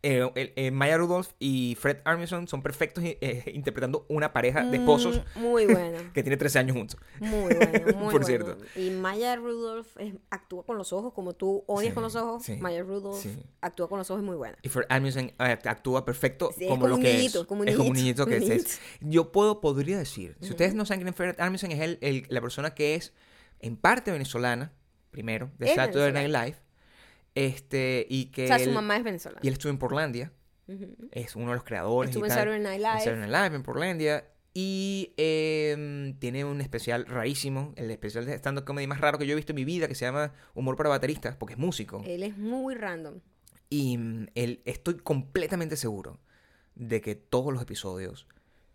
Eh, eh, Maya Rudolph y Fred Armisen son perfectos eh, interpretando una pareja de esposos Mm, Muy bueno. que tiene 13 años juntos. Muy bueno, muy Por bueno. cierto. Y Maya Rudolph es- actúa con los ojos, como tú odias Sí, con los ojos. sí, Maya Rudolph sí. actúa con los ojos muy buena. Y Fred Armisen eh, actúa perfecto como, como lo que niñito, es. como un es como un niñito, niñito que un es- niñito. es. Yo puedo, podría decir, si ustedes no saben quién es Fred Armisen, es el, el- la persona que es en parte venezolana, primero, de Saturday Night. Live. Este, y que O sea, su él- mamá es venezolana. y él estuvo en Portlandia. Ujú. Es uno de los creadores. Estuvo y en. Saturday Night en Live. Saturday Night Live en Portlandia. Y em, tiene un especial rarísimo, el especial de stand-up comedy más raro que yo he visto en mi vida, que se llama Humor para bateristas, porque es músico. Él es muy random. Y mm, él, estoy completamente seguro de que todos los episodios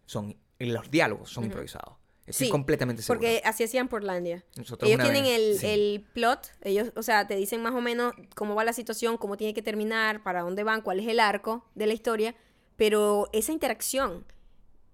son, los diálogos son improvisados. Estoy Sí, completamente seguro. Porque así hacían Portlandia. Nosotros Ellos tienen el, sí. el plot, ellos, o sea, te dicen más o menos cómo va la situación, cómo tiene que terminar, para dónde van, cuál es el arco de la historia, pero esa interacción,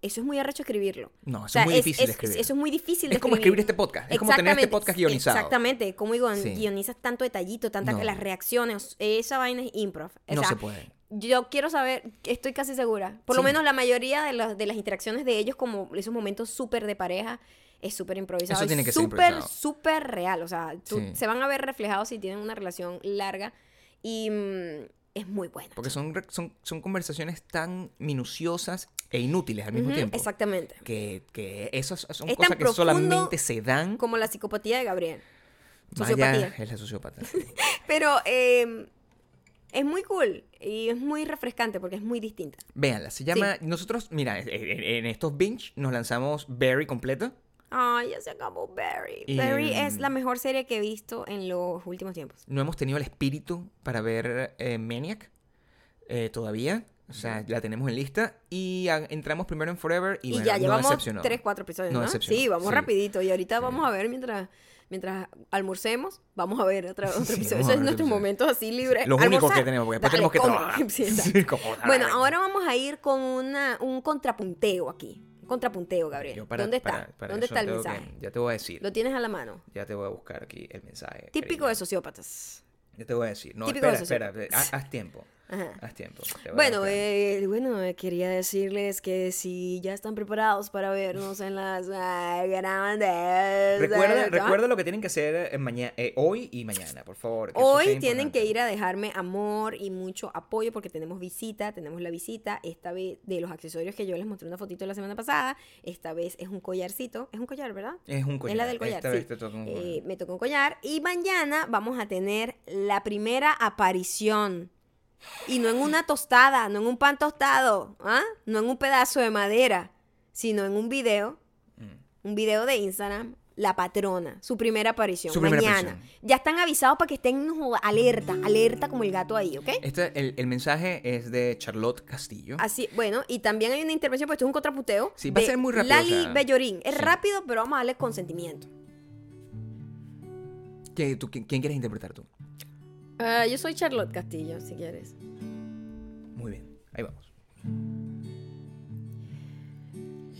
eso es muy arrecho escribirlo. No, eso O sea, es muy difícil de escribir. Eso es muy difícil de Es como escribir este podcast. Es como tener este podcast guionizado. Exactamente, como digo, Sí. guionizas tanto detallito, tantas No. las reacciones, esa vaina es improv. O no sea, se puede. Yo quiero saber, estoy casi segura. Por lo menos la mayoría de, las- de las interacciones de ellos, como esos momentos súper de pareja, es súper improvisado. Eso es tiene que ser súper, súper real. O sea, tú- Sí. se van a ver reflejados si tienen una relación larga. Y mm, es muy bueno. Porque son, son, son conversaciones tan minuciosas e inútiles al mismo tiempo. Que, Que, que esas son Es cosas que solamente se dan. Como la psicopatía de Gabriel. Vaya, Sociopatía. es la sociópata. Pero eh, es muy cool y es muy refrescante porque es muy distinta. Véanla, se llama. Nosotros, mira, en, en- en estos binge nos lanzamos Barry completo. Ay, ya se acabó Barry. Y, Barry es mm, la mejor serie que he visto en los últimos tiempos. No hemos tenido el espíritu para ver eh, Maniac eh, todavía. O sea, la tenemos en lista. Y entramos primero en Forever y, Y, bueno, ya no llevamos decepcionó. tres, cuatro episodios, No ¿no? Sí, vamos sí. rapidito. Y ahorita Sí. vamos a ver mientras, mientras almorcemos, vamos a ver otro, otro Sí, episodio. Esos son nuestros momentos así libres. Los únicos que tenemos, porque después dale, tenemos que trabajar. Sí, como, Bueno, ahora vamos a ir con una, un contrapunteo aquí. Un contrapunteo, Gabriel. Para- ¿Dónde está? para- ¿Dónde está el que- mensaje? ya te voy a decir. Lo tienes a la mano. Ya te voy a buscar aquí el mensaje. Típico cariño. de sociópatas. Ya te voy a decir. No, Típico espera, de espera. Haz, haz tiempo. Ajá. Haz tiempo. Bueno, eh, bueno, quería decirles que si ya están preparados para vernos en las eh, grandes... Recuerda, recuerda lo que tienen que hacer maña- eh, hoy y mañana, por favor. que Hoy tienen que ir a dejarme amor y mucho apoyo porque tenemos visita, tenemos la visita, esta vez de los accesorios que yo les mostré una fotito la semana pasada, esta vez es un collarcito, es un collar, ¿verdad? Es un collar. Es la del collar, Esta sí. vez te toca un collar. Eh, me tocó un collar y mañana vamos a tener la primera aparición. Y no en una tostada, no en un pan tostado, ¿ah? no en un pedazo de madera, sino en un video, Mm. un video de Instagram, la patrona, su primera aparición, Su primera mañana. aparición. Ya están avisados para que estén alerta, alerta como el gato ahí, ¿ok? Este, el, el mensaje es de Charlotte Castillo. Así, bueno, y también hay una intervención, pues esto es un contraputeo. Sí, va a ser muy rápido, Lali o sea, Bellorín. Es sí. rápido, pero vamos a darle consentimiento. ¿Qué- tú- quién, quién quieres interpretar tú? Ah, yo soy Charlotte Castillo, si quieres. Muy bien. Ahí vamos.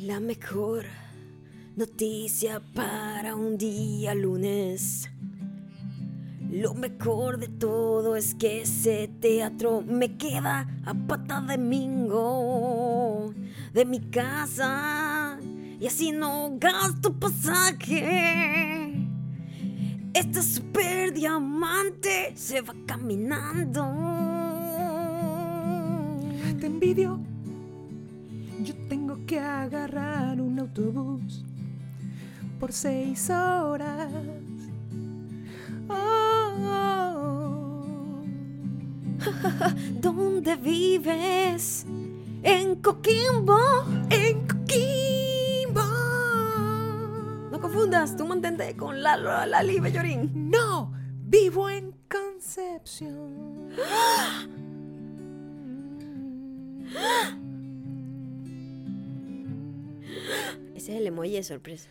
La mejor noticia para un día lunes. Lo mejor de todo es que ese teatro me queda a pata de mingo de mi casa y así no gasto pasaje. Este super diamante se va caminando. Te envidio. Yo tengo que agarrar un autobús por seis horas. Oh, ¿Dónde vives? En Coquimbo. En Coquimbo. Confundas, tú mantente con Lalo, Lali Bellorín. No, vivo en Concepción. Ese es el emoji de sorpresa.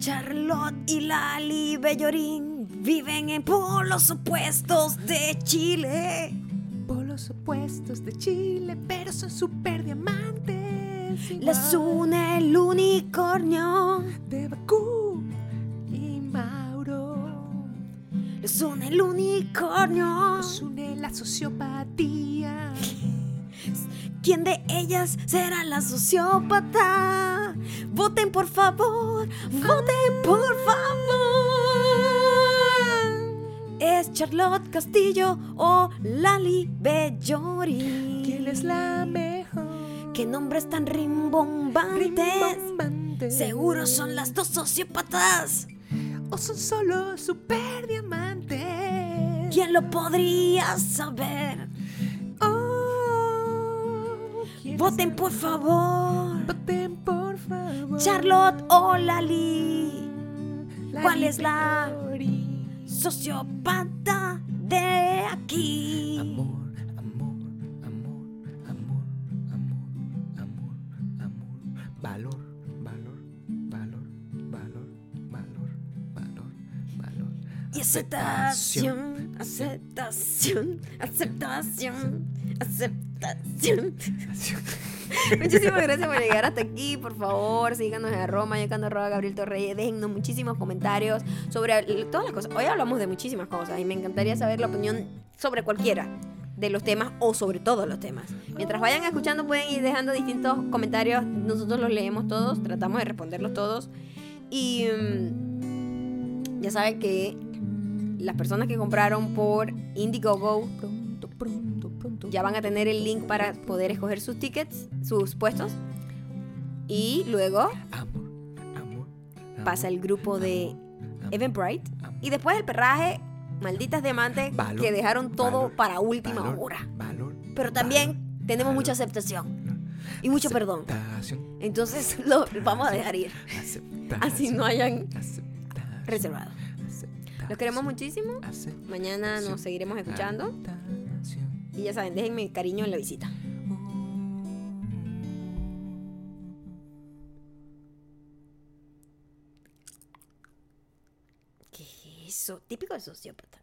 Charlotte y Lali Bellorín viven en polos opuestos de Chile. Polos opuestos de Chile, pero son super diamantes. Les une el unicornio. de Bakú y Mauro. Les une el unicornio. Nos une la sociopatía. ¿Quién de ellas será la sociópata? Voten por favor, voten por favor. ¿Es Charlotte Castillo o Lali Bellorín? ¿Quién es la mejor? ¿Qué nombres tan rimbombantes? Rimbombante. Seguro son las dos sociópatas. O son solo super diamantes. ¿Quién lo podría saber? Oh, ¿quién es Voten por favor. Voten por favor. Charlotte o Lali. ¿Cuál es la sociópata de aquí. Amor, aceptación, aceptación, aceptación, aceptación. Muchísimas gracias por llegar hasta aquí. Por favor, síganos en arroba, yo arroba Gabriel Torreyes. Déjennos muchísimos comentarios sobre todas las cosas. Hoy hablamos de muchísimas cosas y me encantaría saber la opinión sobre cualquiera de los temas o sobre todos los temas. Mientras vayan escuchando pueden ir dejando distintos comentarios. Nosotros los leemos todos, tratamos de responderlos todos. Y mm, ya saben que las personas que compraron por Indiegogo ya van a tener el link para poder escoger sus tickets, sus puestos. Y luego pasa el grupo de Eventbrite. Y después el perraje, malditas diamantes que dejaron todo para última hora. Pero también tenemos mucha aceptación y mucho perdón. Entonces lo vamos a dejar ir. Así no hayan reservado. Los queremos muchísimo. Mañana nos seguiremos escuchando. Y ya saben, déjenme cariño en la visita. ¿Qué es eso? Típico de sociópata.